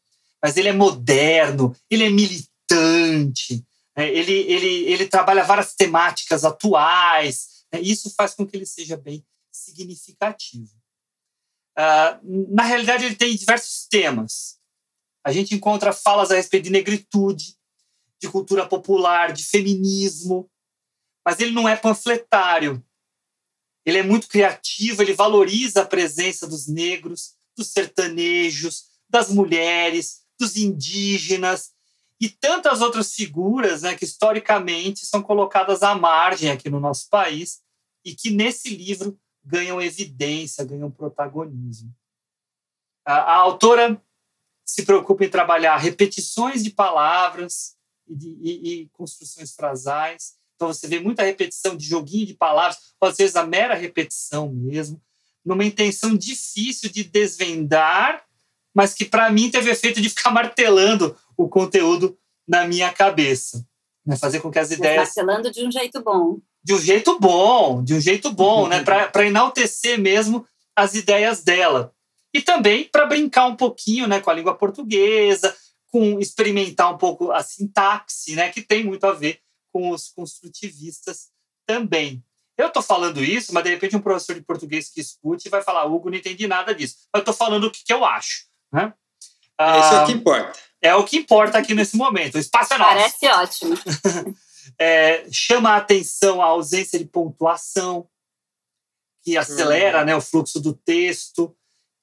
mas ele é moderno, ele é militante, né? ele, ele, ele trabalha várias temáticas atuais, né? isso faz com que ele seja bem significativo. Uh, na realidade, ele tem diversos temas. A gente encontra falas a respeito de negritude, de cultura popular, de feminismo, mas ele não é panfletário. Ele é muito criativo, ele valoriza a presença dos negros, dos sertanejos, das mulheres, dos indígenas e tantas outras figuras né, que historicamente são colocadas à margem aqui no nosso país e que nesse livro ganham evidência, ganham protagonismo. A, a autora se preocupa em trabalhar repetições de palavras e, de, e, e construções frasais. Então você vê muita repetição de joguinho de palavras, às vezes a mera repetição mesmo, numa intenção difícil de desvendar mas que para mim teve efeito de ficar martelando o conteúdo na minha cabeça. Né? Fazer com que as ideias. Martelando de um jeito bom. De um jeito bom, de um jeito bom, né? Para enaltecer mesmo as ideias dela. E também para brincar um pouquinho né, com a língua portuguesa, com experimentar um pouco a sintaxe, né, que tem muito a ver com os construtivistas também. Eu estou falando isso, mas de repente um professor de português que escute vai falar: Hugo, não entendi nada disso. Eu estou falando o que, que eu acho. Né? Ah, Isso é o que importa. É o que importa aqui nesse momento. O espaço é nosso. Parece ótimo. é, chama a atenção a ausência de pontuação, que acelera uhum. né, o fluxo do texto,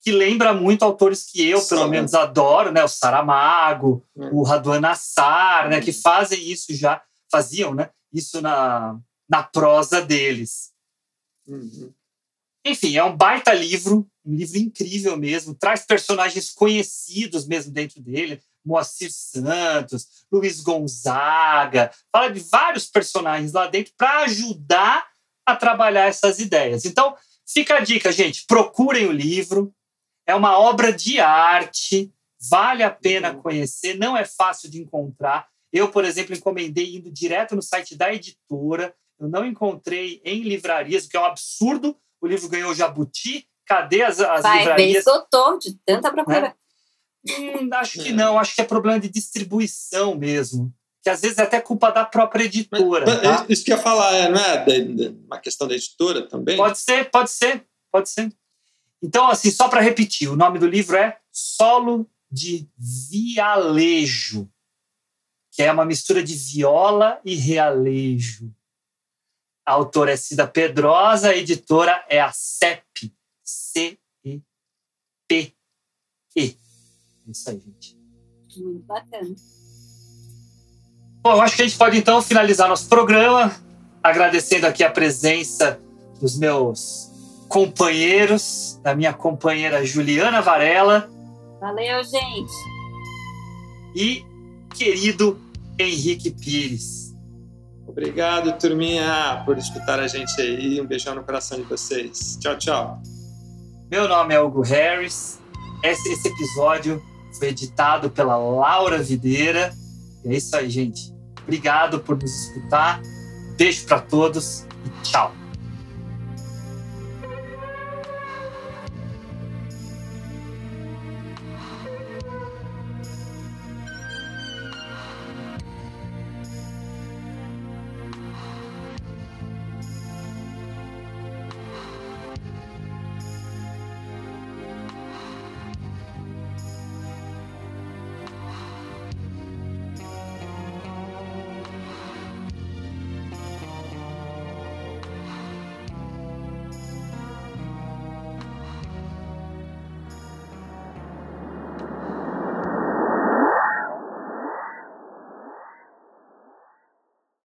que lembra muito autores que eu, pelo Sim. menos, adoro, né? O Saramago, uhum. o Raduan Nassar, né? Que fazem isso já, faziam né, isso na, na prosa deles. Uhum. Enfim, é um baita livro, um livro incrível mesmo, traz personagens conhecidos mesmo dentro dele, Moacir Santos, Luiz Gonzaga, fala de vários personagens lá dentro para ajudar a trabalhar essas ideias. Então, fica a dica, gente, procurem o livro, é uma obra de arte, vale a pena uhum. conhecer, não é fácil de encontrar. Eu, por exemplo, encomendei indo direto no site da editora, eu não encontrei em livrarias, o que é um absurdo. O livro ganhou Jabuti, Cadê as, as Vai, livrarias? esgotou de tanta procura. Né? Hum, acho que não, acho que é problema de distribuição mesmo. Que às vezes é até culpa da própria editora. Mas, tá? Isso que eu ia falar, é, não é uma questão da editora também? Pode ser, pode ser, pode ser. Então, assim, só para repetir, o nome do livro é Solo de Vialejo, que é uma mistura de viola e realejo. A autora é Cida Pedrosa, a editora é a CEP, C-E-P-E. É isso aí, gente. Muito bacana. Bom, eu acho que a gente pode então finalizar nosso programa agradecendo aqui a presença dos meus companheiros, da minha companheira Juliana Varela. Valeu, gente. E querido Henrique Pires. Obrigado, turminha, por escutar a gente aí. Um beijão no coração de vocês. Tchau, tchau. Meu nome é Hugo Harris. Esse, esse episódio foi editado pela Laura Videira. E é isso aí, gente. Obrigado por nos escutar. Beijo para todos e tchau.